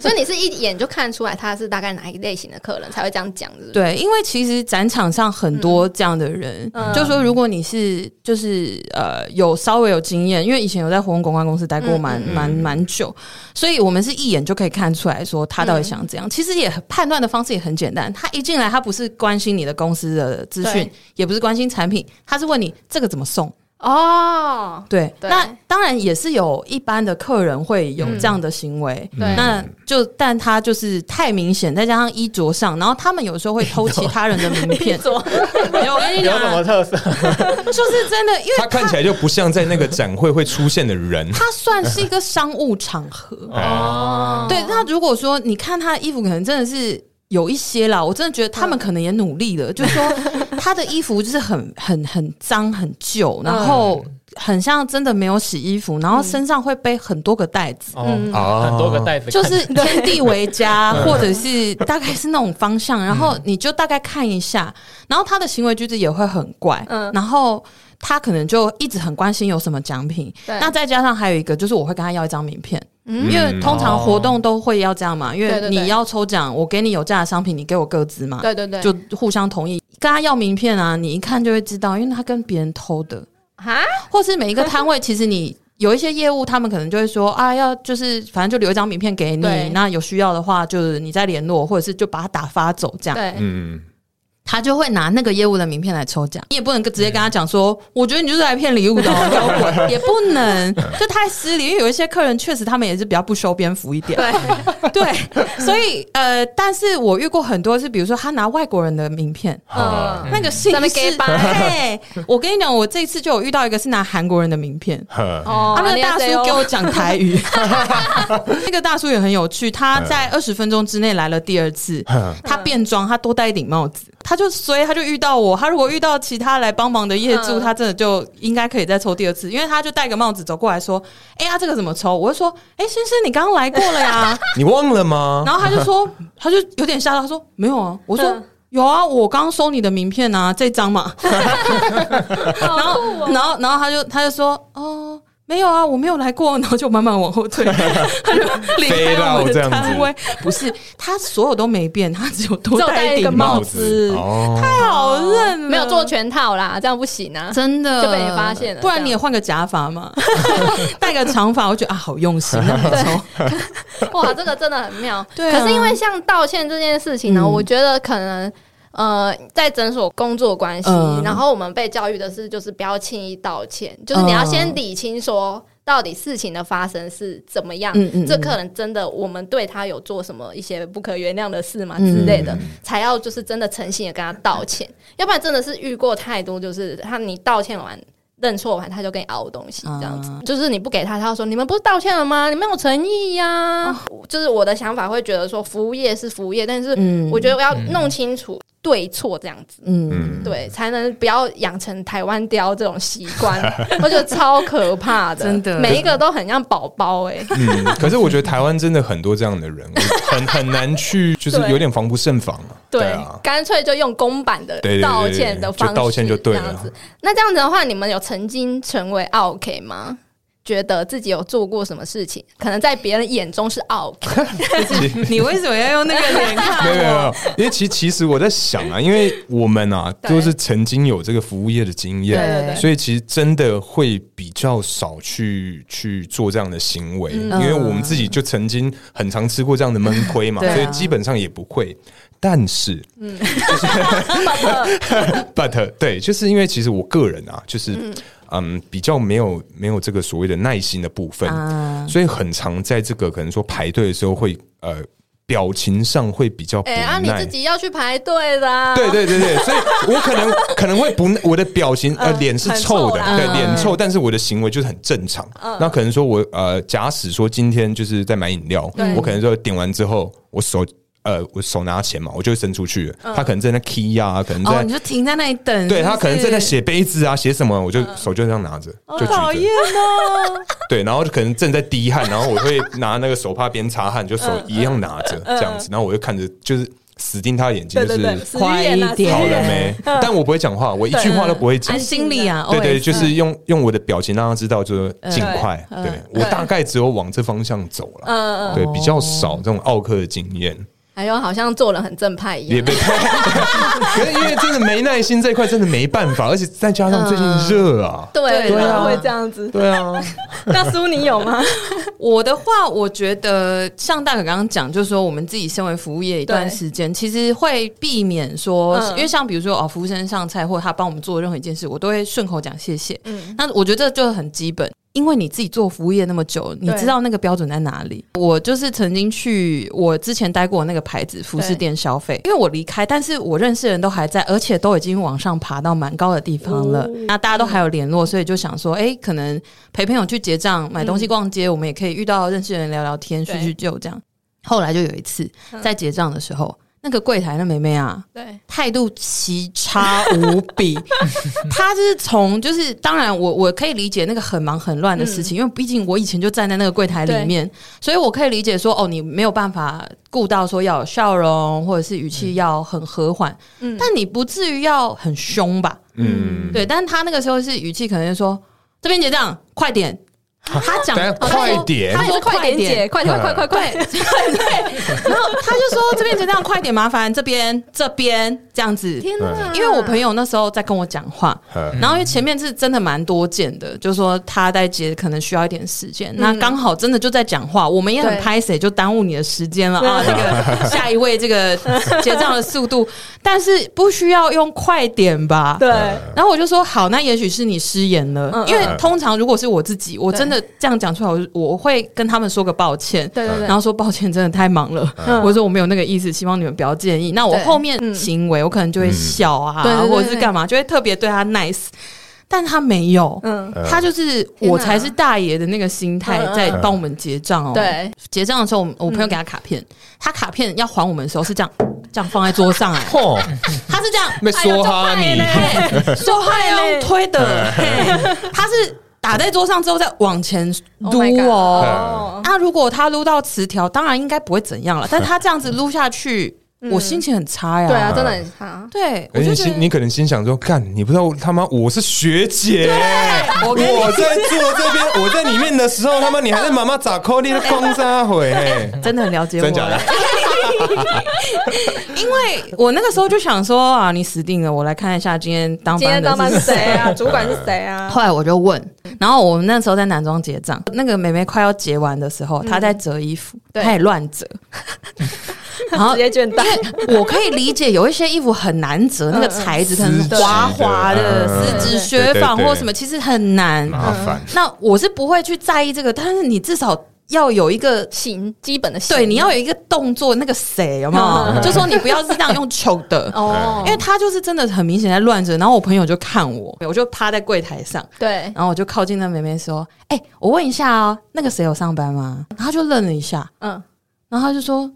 所以你是一眼就看出来他是大概哪一类型的客人才会这样讲，的？对，因为其实展场上很多这样的人，嗯就说如果你是就是呃有稍微有经验，因为以前有在活动公关公司待过蛮嗯蛮蛮久，所以我们是一眼就可以看出来说他到底想怎样。嗯其实也判断的方式也很简单，他一进来他不是关心你的公司的资讯，也不是关心产品，他是问你这个怎么送。哦，对，对那当然也是有一般的客人会有这样的行为，对那就但他就是太明显，再加上衣着上，然后他们有时候会偷其他人的名片。做我跟你讲有什么，特色？就是真的，因为他看起来就不像在那个展会会出现的人。他算是一个商务场合。哦，对，那如果说你看他的衣服，可能真的是有一些啦，我真的觉得他们可能也努力了，就是说 他的衣服就是很很很脏很旧，然后很像真的没有洗衣服，然后身上会背很多个袋子。哦，啊很多个袋子，就是天地为家，或者是大概是那种方向，然后你就大概看一下，然后他的行为举止也会很怪，嗯。然后他可能就一直很关心有什么奖品，对。那再加上还有一个就是我会跟他要一张名片，嗯。因为通常活动都会要这样嘛，因为你要抽奖，我给你有价的商品，你给我各资嘛，对对对，就互相同意。跟他要名片啊，你一看就会知道，因为他跟别人偷的，啊，或是每一个摊位，其实你有一些业务，他们可能就会说啊，要就是反正就留一张名片给你，那有需要的话，就是你再联络，或者是就把它打发走这样。对，嗯，他就会拿那个业务的名片来抽奖，你也不能跟直接跟他讲说，我觉得你就是来骗礼物的、也不能，就太失礼。因为有一些客人确实他们也是比较不修边幅一点，对，对，所以呃，但是我遇过很多是，比如说他拿外国人的名片，嗯，那个姓氏我跟你讲，我这一次就有遇到一个是拿韩国人的名片。呵哦啊，那个大叔给我你讲台语，那个大叔也很有趣。他在二十分钟之内来了第二次，他变装，他多戴一顶帽子，他就所以他就遇到我。他如果遇到其他来帮忙的业主，嗯他真的就应该可以再抽第二次，因为他就戴个帽子走过来说：“哎呀，这个怎么抽？”我就说：“哎，先生，你刚刚来过了呀。你忘了吗？然后他就说，他就有点吓到，他说：“没有啊。”我说嗯：“有啊，我刚收你的名片啊，这张嘛。” 然后，然后，然后他就他就说：“哦。”没有啊，我没有来过，然后就慢慢往后退，他就离飞开我们的到这样子。摊位。不是，他所有都没变，他只有多只有戴一顶帽帽子。太好认了，没有做全套啦，这样不行啊。真的。就被你发现了不然你也换个假发嘛，戴个长发，我觉得啊，好用心，那没抽。哇，这个真的很妙。对啊。可是因为像道歉这件事情呢，嗯。我觉得可能。呃，在诊所工作关系，嗯。然后我们被教育的是，就是不要轻易道歉，就是你要先理清说到底事情的发生是怎么样，嗯嗯嗯。这可能真的我们对他有做什么一些不可原谅的事嘛嗯之类的，才要就是真的诚心的跟他道歉，要不然真的是遇过太多，就是他你道歉完。认错完，他就给你熬东西，这样子、啊就是你不给他，他就说你们不是道歉了吗？你没有诚意呀、就是我的想法会觉得说，服务业是服务业，但是嗯我觉得我要弄清楚对错这样子。嗯，对，才能不要养成台湾雕这种习惯，我觉得超可怕的，真的每一个都很像宝宝哎。嗯，可是我觉得台湾真的很多这样的人，很很难去，就是有点防不胜防啊。对啊，，干脆就用公版的道歉的方式，道歉就对了。那这样子的话，你们有曾经成为 OK 吗？觉得自己有做过什么事情，可能在别人眼中是 OK，你为什么要用那个脸看没有没有没有？，因为其其实我在想啊，因为我们啊都是曾经有这个服务业的经验，对对对。所以其实真的会比较少去去做这样的行为，嗯。因为我们自己就曾经很常吃过这样的闷亏嘛，啊所以基本上也不会。但是，嗯。but 对，就是因为其实我个人啊，就是嗯比较没有没有这个所谓的耐心的部分，啊，所以很常在这个可能说排队的时候会呃表情上会比较不哎、啊，你自。己要去排队啦。对对对对，所以我可能 可能会不，我的表情呃脸是臭的，对嗯脸臭，但是我的行为就是很正常。那可能说我呃，假使说今天就是在买饮料，我可能说点完之后，我手呃我手拿钱嘛，我就会伸出去。了，他可能在那 key 啊，可能哦，在你就停在那里等，对他可能正在写杯子啊，写什么，我就手就这样拿着，就举着。讨厌哦，对，然后就可能正在滴汗，然后我会拿那个手帕边擦汗，就手一样拿着这样子，然后我就看着就是死盯他的眼睛，就是快一点好了没？但我不会讲话，我一句话都不会讲。安。心里啊，对对，就是用用我的表情让他知道，就是尽快。嗯。对我大概只有往这方向走了，对，比较少这种奥克的经验。哎呦，好像做人很正派一样。也被拍，可是因为真的没耐心这一块真的没办法，而且再加上最近热啊，对对啊会这样子。对啊，那苏你有吗？我的话，我觉得像大可刚刚讲，就是说我们自己身为服务业一段时间，其实会避免说，嗯因为像比如说哦，服务生上菜或者他帮我们做任何一件事，我都会顺口讲谢谢。嗯，那我觉得这就很基本，因为你自己做服务业那么久，你知道那个标准在哪里。我就是曾经去我之前待过那个牌子服饰店消费，因为我离开，但是我认识的人都还在，而且都已经往上爬到蛮高的地方了。那大家都还有联络，所以就想说，哎、可能陪朋友去结账、买东西、逛街，我们也可以遇到认识的人聊聊天、叙对叙旧这样。后来就有一次嗯在结账的时候，那个柜台那妹妹啊，对，态度奇差无比。她就是从就是，当然我我可以理解那个很忙很乱的事情，因为毕竟我以前就站在那个柜台里面，所以我可以理解说，哦，你没有办法顾到说要有笑容，或者是语气要很和缓，嗯但你不至于要很凶吧？嗯，对，但他那个时候是语气可能就说这边结账，快点。他讲快点他也是快点姐，快点快快快快！对对，然后他就说这边结账，快点，麻烦这边这边这样子。天哪！因为我朋友那时候在跟我讲话，嗯然后因为前面是真的蛮多见的，就说他在结可能需要一点时间，那刚好真的就在讲话，我们也很拍谁就耽误你的时间了啊！这个下一位这个结账的速度，但是不需要用快点吧？对然后我就说好，那也许是你失言了，嗯因为通常如果是我自己，我真的这样讲出来，我我会跟他们说个抱歉。对对对，然后说抱歉，真的太忙了，嗯。我说我没有那个意思，希望你们不要介意。那我后面嗯。行为，我可能就会笑啊，或者是干嘛，就会特别对他 nice，但他没有，嗯，他就是我才是大爷的那个心态在帮我们结账哦。，对，结账的时候，我我朋友给他卡片，他卡片要还我们的时候是这样这样放在桌上，哎，嚯，他是这样没说哈你，说话要用推的，他是打在桌上之后再往前 Oh 撸哦。哦，那如果他撸到词条，当然应该不会怎样了。但他这样子撸下去，我心情很差呀。对啊，真的很差。对，我而且心你可能心想说，干，你不知道他妈我是学姐，我我在坐这边，我在里面的时候，他妈你还在妈妈咋扣你的公杀回，嘿真的很了解我。真假的？因为我那个时候就想说啊，你死定了，我来看一下今天当今天当班是是谁啊？主管是谁啊？后来我就问，然后我们那时候在男装结账，那个妹妹快要结完的时候，她在折衣服，对她也乱折。然后直接倦怠。我可以理解有一些衣服很难折，那个材质可能是滑滑的、丝丝质质的雪纺或什么，其实很难。麻烦，那我是不会去在意这个，但是你至少要有一个。行，基本的行。对，你要有一个动作，那个谁有没有？就说你不要是这样用求的，哦，因为他就是真的很明显在乱着。然后我朋友就看我，我就趴在柜台上，对，然后我就靠近那妹妹说：“哎、我问一下哦，那个谁有上班吗？”他就愣了一下，嗯然后他就说：“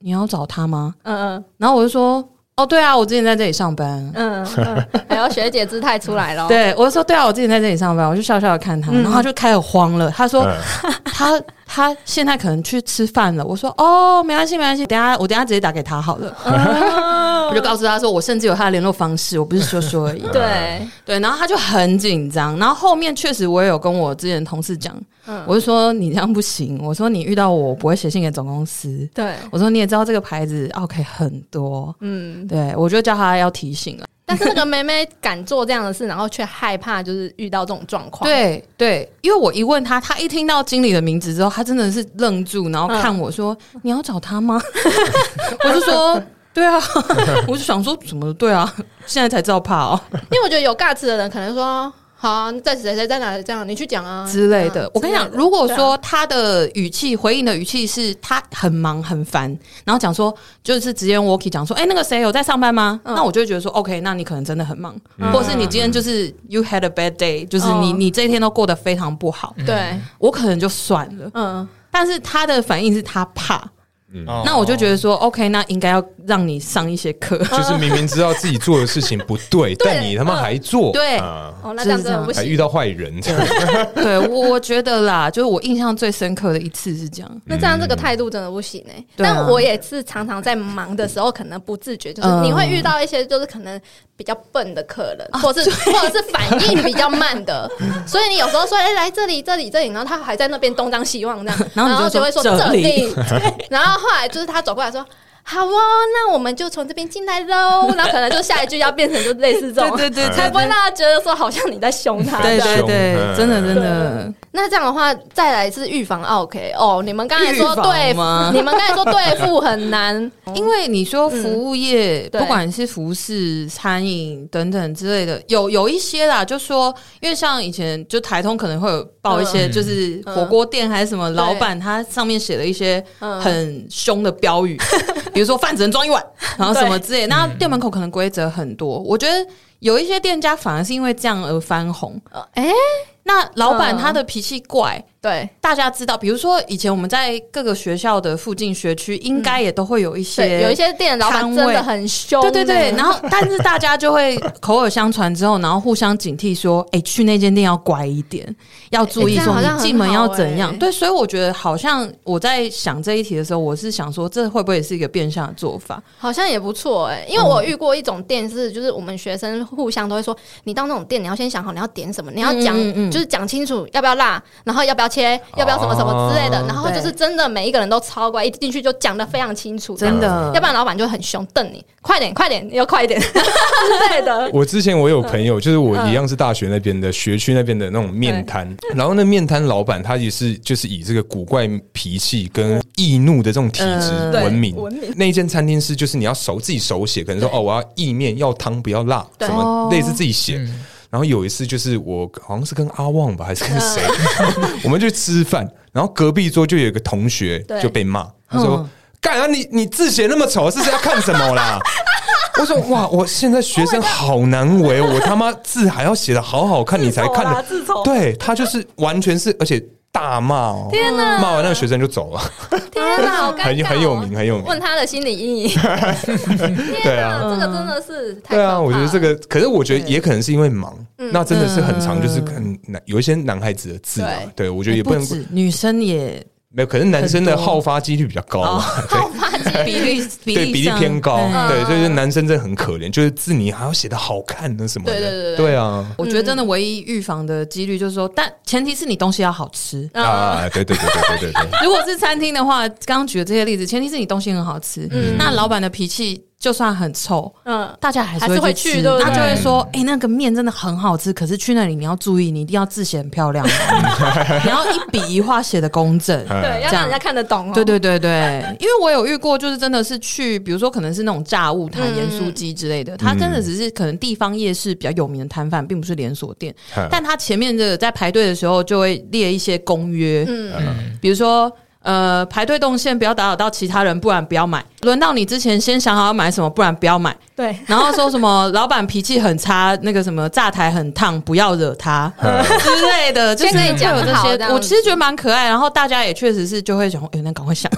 你要找他吗嗯嗯？”然后我就说：“哦，对啊，我之前在这里上班。嗯嗯，还有学姐姿态出来了。，对，我就说：“对啊，我之前在这里上班。”我就笑笑的看他，嗯然后他就开始慌了。他说：“嗯 他他现在可能去吃饭了。”我说：“哦，没关系，没关系，等下我等下直接打给他好了。我就告诉他说：“我甚至有他的联络方式，我不是说说而已。”对，对，然后他就很紧张，然后后面确实我也有跟我之前同事讲，嗯我就说你这样不行，我说你遇到我我不会写信给总公司，对，我说你也知道这个牌子 OK 很多，嗯。对我就叫他要提醒了，但是那个妹妹敢做这样的事，然后却害怕，就是遇到这种状况。，对对，因为我一问她，她一听到经理的名字之后，她真的是愣住，然后看我说、你要找他吗？我就说。对啊，我就想说怎么对啊，现在才知道怕哦因为我觉得有尬词的人可能说。好啊，在谁谁在哪里？这样你去讲啊。之类的。我跟你讲，如果说他的语气回应的语气是他很忙很烦，然后讲说就是直接用 walkie 讲说，哎、那个谁有在上班吗？嗯。那我就会觉得说，OK，那你可能真的很忙，嗯。或者是你今天就是 you had a bad day，就是你、哦你这一天都过得非常不好，对，我可能就算了。嗯，但是他的反应是他怕，哦。那我就觉得说，OK，那应该要让你上一些课。就是明明知道自己做的事情不对，但你他妈还做，对。啊。哦，那这样真的不行。还遇到坏人，对。我，我觉得啦，就是我印象最深刻的一次是这样。那这样这个态度真的不行哎、但我也是常常在忙的时候，可能不自觉，就是嗯。你会遇到一些就是可能比较笨的客人，或者是或者是反应比较慢的，所以你有时候说哎、来这里这里这里，然后他还在那边东张西望这样，然后你就会说这里。然后后来就是他走过来说。好哦，那我们就从这边进来喽。然后可能就下一句要变成就类似这种，对对对才不会让他觉得说好像你在凶他。对对对，嗯真的真的，那这样的话，再来是预防 OK 哦。你们刚才说对吗，你们刚才说对付很难，因为你说服务业，不管是服饰、餐饮等等之类的，有有一些啦，就说，因为像以前就台通可能会有报一些，嗯。就是火锅店还是什么老板，他上面写了一些嗯。很凶的标语，比如说饭只能装一碗，然后什么之类。那店门口可能规则很多，我觉得有一些店家反而是因为这样而翻红。呃哎、那老板嗯他的脾气怪，对。大家知道，比如说以前我们在各个学校的附近学区，应该也都会有一些、对，有一些店老板真的很凶、对对对，欸然后但是大家就会口耳相传之后，然后互相警惕说，哎、去那间店要乖一点，要注意说进门要怎样。对，所以我觉得好像我在想这一题的时候，我是想说，这会不会也是一个变相的做法？好像也不错哎、因为我遇过一种店是，就是我们学生互相都会说，你到那种店，你要先想好你要点什么，你要讲、嗯嗯嗯。就是讲清楚要不要辣，然后要不要切，要不要什么什么之类的，哦。然后就是真的每一个人都超乖，一进去就讲的非常清楚，这样真的，要不然老板就很凶，瞪你，快点快点，你要快一点之类的。我之前我有朋友，就是我一样是大学那边的学区那边的那种面摊，然后那面摊老板他也是就是以这个古怪脾气跟易怒的这种体质闻名。闻名。那一间餐厅是就是你要手自己手写，可能说哦我要意面要汤不要辣，什么类似自己写。嗯然后有一次就是我好像是跟阿旺吧，还是跟谁，我们去吃饭，然后隔壁桌就有一个同学就被骂，他说嗯：“干啊你你字写那么丑，是是要看什么啦？” 我说：“哇，我现在学生好难为，我他妈字还要写的好好看，你才看得自丑，对他就是完全是，而且大骂哦，天哪。骂完那个学生就走了，天哪，好尴尬、哦，很很有名，很有名。问他的心理阴影，对啊，这个真的是太对啊，可怕我觉得这个，可是我觉得也可能是因为忙，那真的是很长，嗯。就是很男有一些男孩子的字啊，对。我觉得也不能女生也没有，可能男生的好发几率比较高嘛，好发机 比例比对比例偏高，嗯。对，所以说男生真的很可怜，就是字你还要写的好看呢什么的，对对对对。对啊，我觉得真的唯一预防的几率就是说，但前提是你东西要好吃。嗯啊，对对对对对对对，如果是餐厅的话，刚刚举的这些例子，前提是你东西很好吃。嗯。那老板的脾气就算很臭，嗯，大家还是还是会去对不对？他就会说：“哎、那个面真的很好吃，可是去那里你要注意，你一定要字写很漂亮。哦，你要一笔一画写的工整。”对，要让人家看得懂哦。对对对对，因为我有遇过，就是真的是去，比如说可能是那种炸物摊、嗯盐酥鸡之类的，它真的只是可能地方夜市比较有名的摊贩，并不是连锁店。嗯。但他前面的在排队的时候就会列一些公约，嗯，比如说。呃，排队动线不要打扰到其他人，不然不要买。轮到你之前，先想好要买什么，不然不要买。对，然后说什么老板脾气很差，那个什么炸台很烫，不要惹他 之类的，就是你讲会有这些。我其实觉得蛮可爱，然后大家也确实是就会想，哎、那赶快想。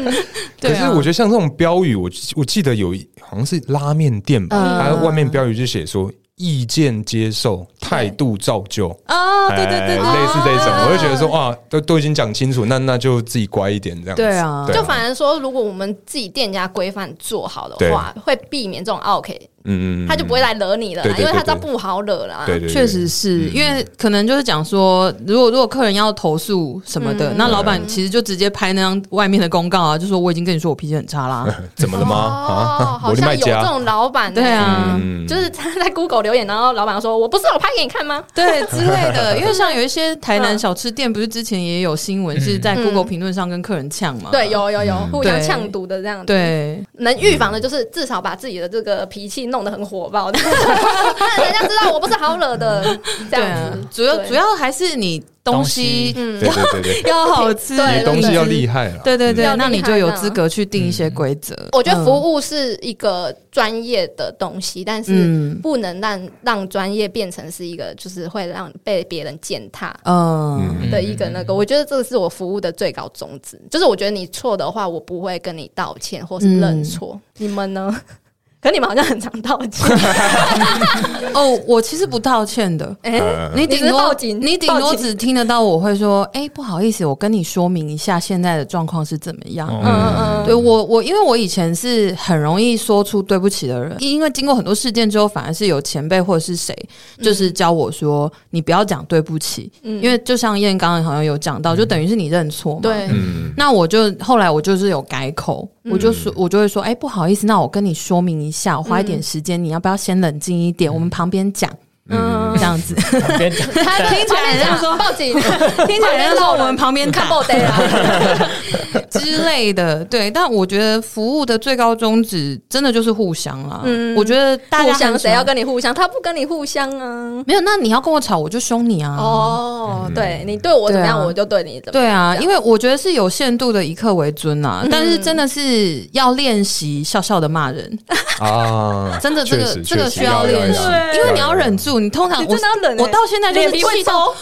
对啊可是我觉得像这种标语，我我记得有一好像是拉面店吧，嗯它外面标语就写说意见接受，态度照旧。啊，对对对哎类似这种，我就觉得说哇，都都已经讲清楚，那那就自己乖一点这样子。对啊就反而说，如果我们自己店家规范做好的话，会避免这种 OK，嗯嗯，他就不会来惹你了因为他知道不好惹啦。对对，确实是、嗯因为可能就是讲说，如果如果客人要投诉什么的，嗯那老板其实就直接拍那张外面的公告啊，就说我已经跟你说我脾气很差啦。怎么了吗？哦，啊，好像有这种老板，对啊，嗯就是他在 Google 留言，然后老板说：“我不是我拍给你看吗？对之类的，因为像有一些台南小吃店，不是之前也有新闻是在嗯。Google 评论上跟客人呛嘛？？”对，有有有，嗯。互相呛毒的这样子。，对，能预防的就是至少把自己的这个脾气弄得很火爆的，让人家知道我不是好惹的 这样子。，主要主要还是你东西嗯对对对对，要好吃，对你东西要。厉害了。对对对那你就有资格去定一些规则。我觉得服务，是一个专业的东西，但是嗯不能让让专业变成是一个就是会让被别人践踏。嗯，的一个那个，我觉得这个是我服务的最高宗旨，就是我觉得你错的话，我不会跟你道歉或是认错。你们呢？可你们好像很常道歉，哦，我其实不道歉的。哎、呃你顶多你是报警你顶多只听得到我会说，哎、不好意思，我跟你说明一下现在的状况是怎么样。哦。嗯嗯嗯，对我，我因为我以前是很容易说出对不起的人，因为经过很多事件之后，反而是有前辈或者是谁，就是教我说，你不要讲对不起，嗯。因为就像燕刚刚好像有讲到，就等于是你认错嘛。。对，嗯，那我就后来我就是有改口，我就说我就会说，哎、不好意思，那我跟你说明一下，我花一点时间，你要不要先冷静一点？我们旁边讲嗯这，样子，他听起来很像说报警，听起来像说我们旁边看打报得啊，之类的，对。但我觉得服务的最高宗旨真的就是互相啦。嗯我觉得大家互相谁要跟你互相？他不跟你互相啊。没有？那你要跟我吵，我就凶你啊！哦，对你对我怎么样，我就对你怎么样。对啊，因为我觉得是有限度的以客为尊啊，但是真的是要练习笑笑的骂人，啊，真的这个这个需要练习因为你要忍住，你通常你我真的要忍欸我到现在就是脸皮会气到抽，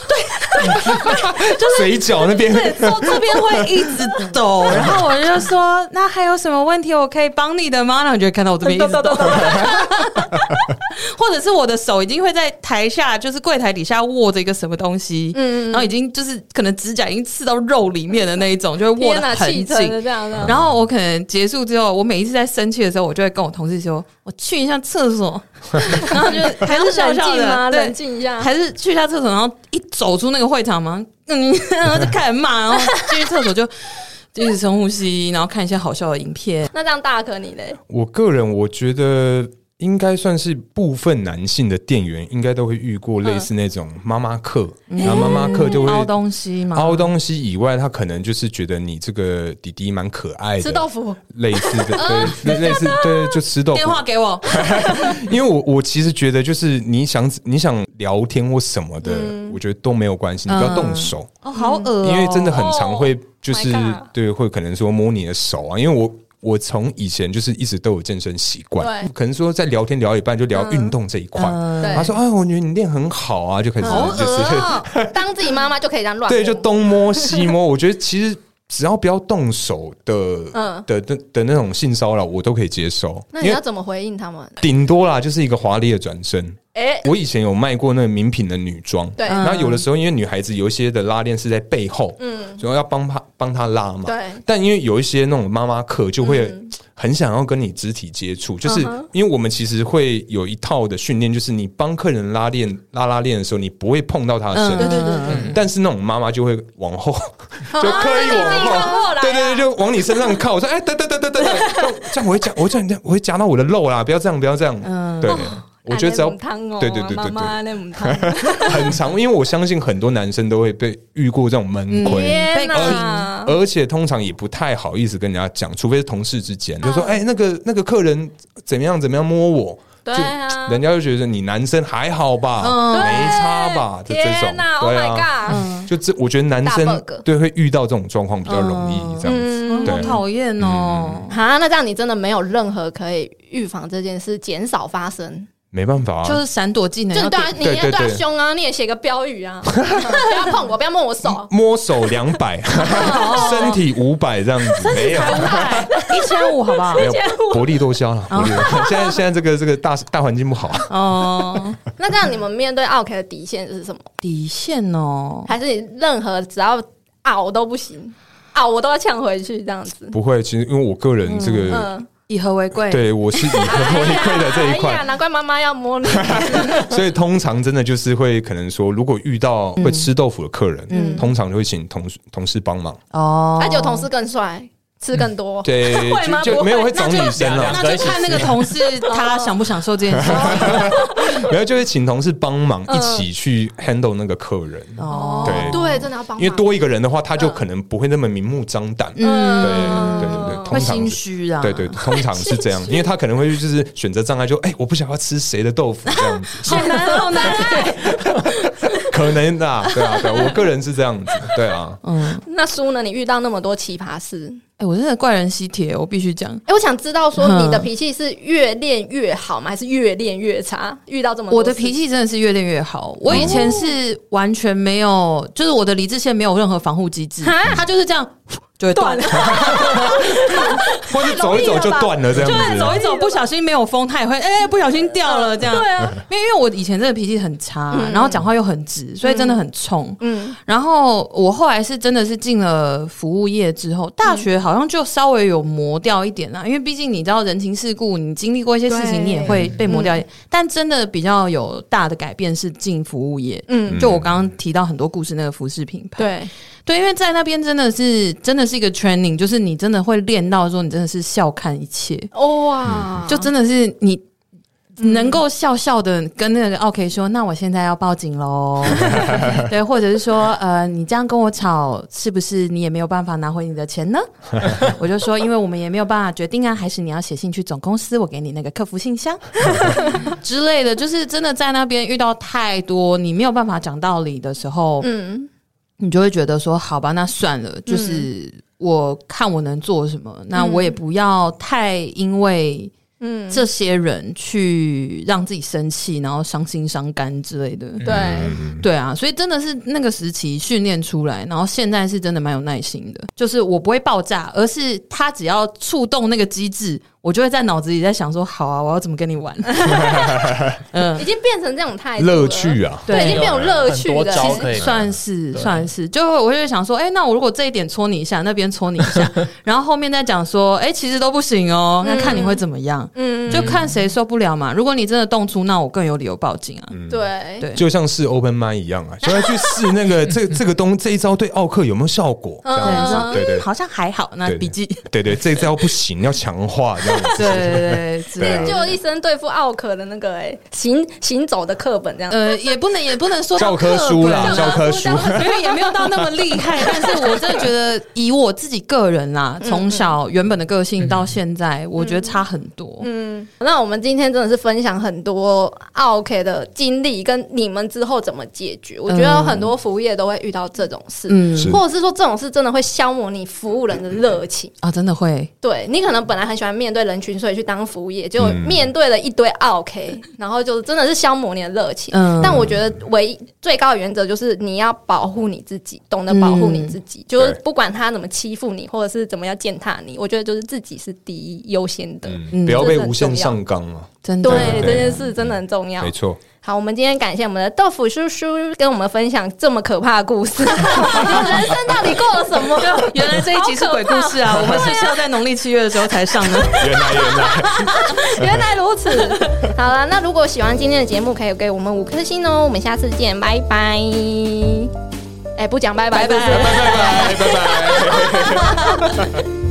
嘴角那边对，手这边会一直抖，然后我就说：“那还有什么问题我可以帮你的吗？”然后你就会看到我这边一直抖，或者是我的手已经会在台下，就是柜台底下握着一个什么东西，嗯，然后已经就是可能指甲已经刺到肉里面的那一种，就会握天哪，得很紧。的这样的。然后我可能结束之后，我每一次在生气的时候，我就会跟我同事说：“我去一下厕所。”然后就还是笑冷笑静吗？的，吗冷，静一下。还是去一下厕所，然后一走出那个会场嘛，嗯，然后就开始骂，然后进去厕所就就 一直深呼吸，然后看一些好笑的影片。那这样大可你嘞？我个人我觉得应该算是部分男性的店员，应该都会遇过类似那种妈妈客，然后妈妈客就会凹东西嘛，凹东西以外，他可能就是觉得你这个弟弟蛮可爱的，吃豆腐，类似的，对，类类似对，就吃豆腐。电。话给我，因为我我其实觉得，就是你想你想聊天或什么的，嗯。我觉得都没有关系，你不要动手，哦，好恶哦，因为真的很常会就是、Oh 对，会可能说摸你的手啊，因为我。我从以前就是一直都有健身习惯，可能说在聊天聊一半就聊运动这一块，他说：“哎，我觉得你练很好啊，就开始就是、当自己妈妈就可以这样乱摸。对，就东摸西摸。我觉得其实只要不要动手的，嗯的的的那种性骚扰，我都可以接受。那你要怎么回应他们？顶多啦，就是一个华丽的转身。哎，我以前有卖过那个名品的女装，对，嗯。然后有的时候因为女孩子有一些的拉链是在背后，嗯，主要要帮她帮她拉嘛。对，但因为有一些那种妈妈课就会嗯。很想要跟你肢体接触，就是因为我们其实会有一套的训练，就是你帮客人拉链拉拉链的时候，你不会碰到她的身对对对对，但是那种妈妈就会往后，就刻意往后对对对，就往你身上靠。我说，哎，等等等等等等，这这样我会夹，我这样我会夹到我的肉啦，不要这样，不要这样。嗯。对，我觉得只要汤哦，对对对对对妈妈那汤，很长，因为我相信很多男生都会被遇过这种闷亏。天哪！而且通常也不太好意思跟人家讲，除非是同事之间，就说：“哎、那个那个客人怎么样怎么样摸我。”对啊，人家就觉得你男生还好吧，嗯没差吧，就这种！Oh 对啊就这，我觉得男生对会遇到这种状况比较容易嗯这样子。嗯，对好讨厌哦。哈，那这样你真的没有任何可以预防这件事、减少发生？没办法啊，就是闪躲技能要就是对啊，你要对他凶啊，你也写个标语啊，不要碰我，不要摸我手。摸手两百，身体五百这样子，没有一千五好不好没？有薄利多销了。薄利多销现在现在这个这个大大环境不好，哦，那这样你们面对 OK 的底线是什么？底线哦，还是你任何只要拗都不行，拗我都要呛回去这样子？不会。其实因为我个人这个，嗯，以和为贵。对我是以和为贵的这一块，难怪妈妈要摸你。所以通常真的就是会可能说，如果遇到会吃豆腐的客人，嗯通常就会请同事同事帮忙。哦，而且有同事更帅，吃更多。对，会吗就没有会找女生了，那就看那个同事他享不享受这件事。然后就会请同事帮忙一起去 handle 那个客人。哦，对对，真的要帮忙，因为多一个人的话，他就可能不会那么明目张胆。对嗯，对对对，通会心。虚啊。对对，对通常是这样，因为他可能会就是选择障碍，就哎、我不想要吃谁的豆腐这样子，好难，好难。可能的、啊，对啊，对啊，我个人是这样子，对啊，嗯，那叔呢？你遇到那么多奇葩事，哎，我真的怪人吸铁，我必须讲。哎、我想知道说嗯你的脾气是越练越好吗？还是越练越差？遇到这么多我的脾气真的是越练越好。我以前是完全没有，就是我的理智线没有任何防护机制，它就是这样会断，或者走一走就断了这样就。走一走，不小心没有风，它也会哎、不小心掉了这样。对啊，因为因为我以前真的脾气很差，然后讲话又很直，所以真的很冲。嗯。然后我后来是真的是进了服务业之后，大学好像就稍微有磨掉一点啦，因为毕竟你知道人情世故，你经历过一些事情，你也会被磨掉。一点。但真的比较有大的改变是进服务业，嗯，就我刚刚提到很多故事那个服饰品牌，对，对，因为在那边真的是真的是一个 training，就是你真的会练到说你真的是笑看一切，哇，就真的是你。能够笑笑的跟那个 OK 说，那我现在要报警喽，对，或者是说，呃，你这样跟我吵，是不是你也没有办法拿回你的钱呢？我就说，因为我们也没有办法决定啊，还是你要写信去总公司，我给你那个客服信箱 之类的，就是真的在那边遇到太多你没有办法讲道理的时候，嗯。你就会觉得说，好吧，那算了，就是我看我能做什么，那我也不要太因为嗯，这些人去让自己生气，然后伤心伤肝之类的。对，嗯对啊，所以真的是那个时期训练出来，然后现在是真的蛮有耐心的。就是我不会爆炸，而是他只要触动那个机制，我就会在脑子里在想说，好啊，我要怎么跟你玩？嗯。已，经变成这种态度乐趣，啊，对，已经变有乐趣的。其实算是算是，就我就会想说，哎、那我如果这一点戳你一下，那边戳你一下，然后后面再讲说，哎、其实都不行哦，那看你会怎么样，嗯，就看谁受不了嘛。如果你真的动粗，那我更有理由报警啊。对。对。就像是 open mind 一样啊，就要去试那个这这个东这一招对奥克有没有效果？对，对好像还好，那笔记，对对，这一招不行，要强化这样。子。对对对。就一生对付奥克的那个哎行行走的课本这样。呃，也不能也不能说到教科书啦课本啊教科书因为也没有到那么厉害。但是我真的觉得，以我自己个人啦，从小原本的个性到现在，我觉得差很多。嗯，那我们今天真的是分享很多奥 K 的经历，跟你们之后怎么解决。我觉得很多服务业都会遇到这种事，嗯或者是说这种事真的会消磨你服务人的热情。啊，真的会，对你可能本来很喜欢面对人群，所以去当服务业，结果嗯。面对了一堆 OK，、然后就真的是消磨你的热情。嗯。但我觉得唯一最高的原则就是你要保护你自己，懂得保护你自己，就是不管他怎么欺负你，或者是怎么样践踏你，我觉得就是自己是第一优先的。嗯，不要被无限上纲啊，真的。对对这件事真的很重要没。错。好，我们今天感谢我们的豆腐叔叔跟我们分享这么可怕的故事，你们人生到底过了什么？原来这一集是鬼故事啊！我们是需要在农历七月的时候才上的。原来原来，原来如此。好了，那如果喜欢今天的节目，可以给我们五颗星哦。我们下次见，拜拜。哎，不讲拜拜，拜拜拜拜拜拜。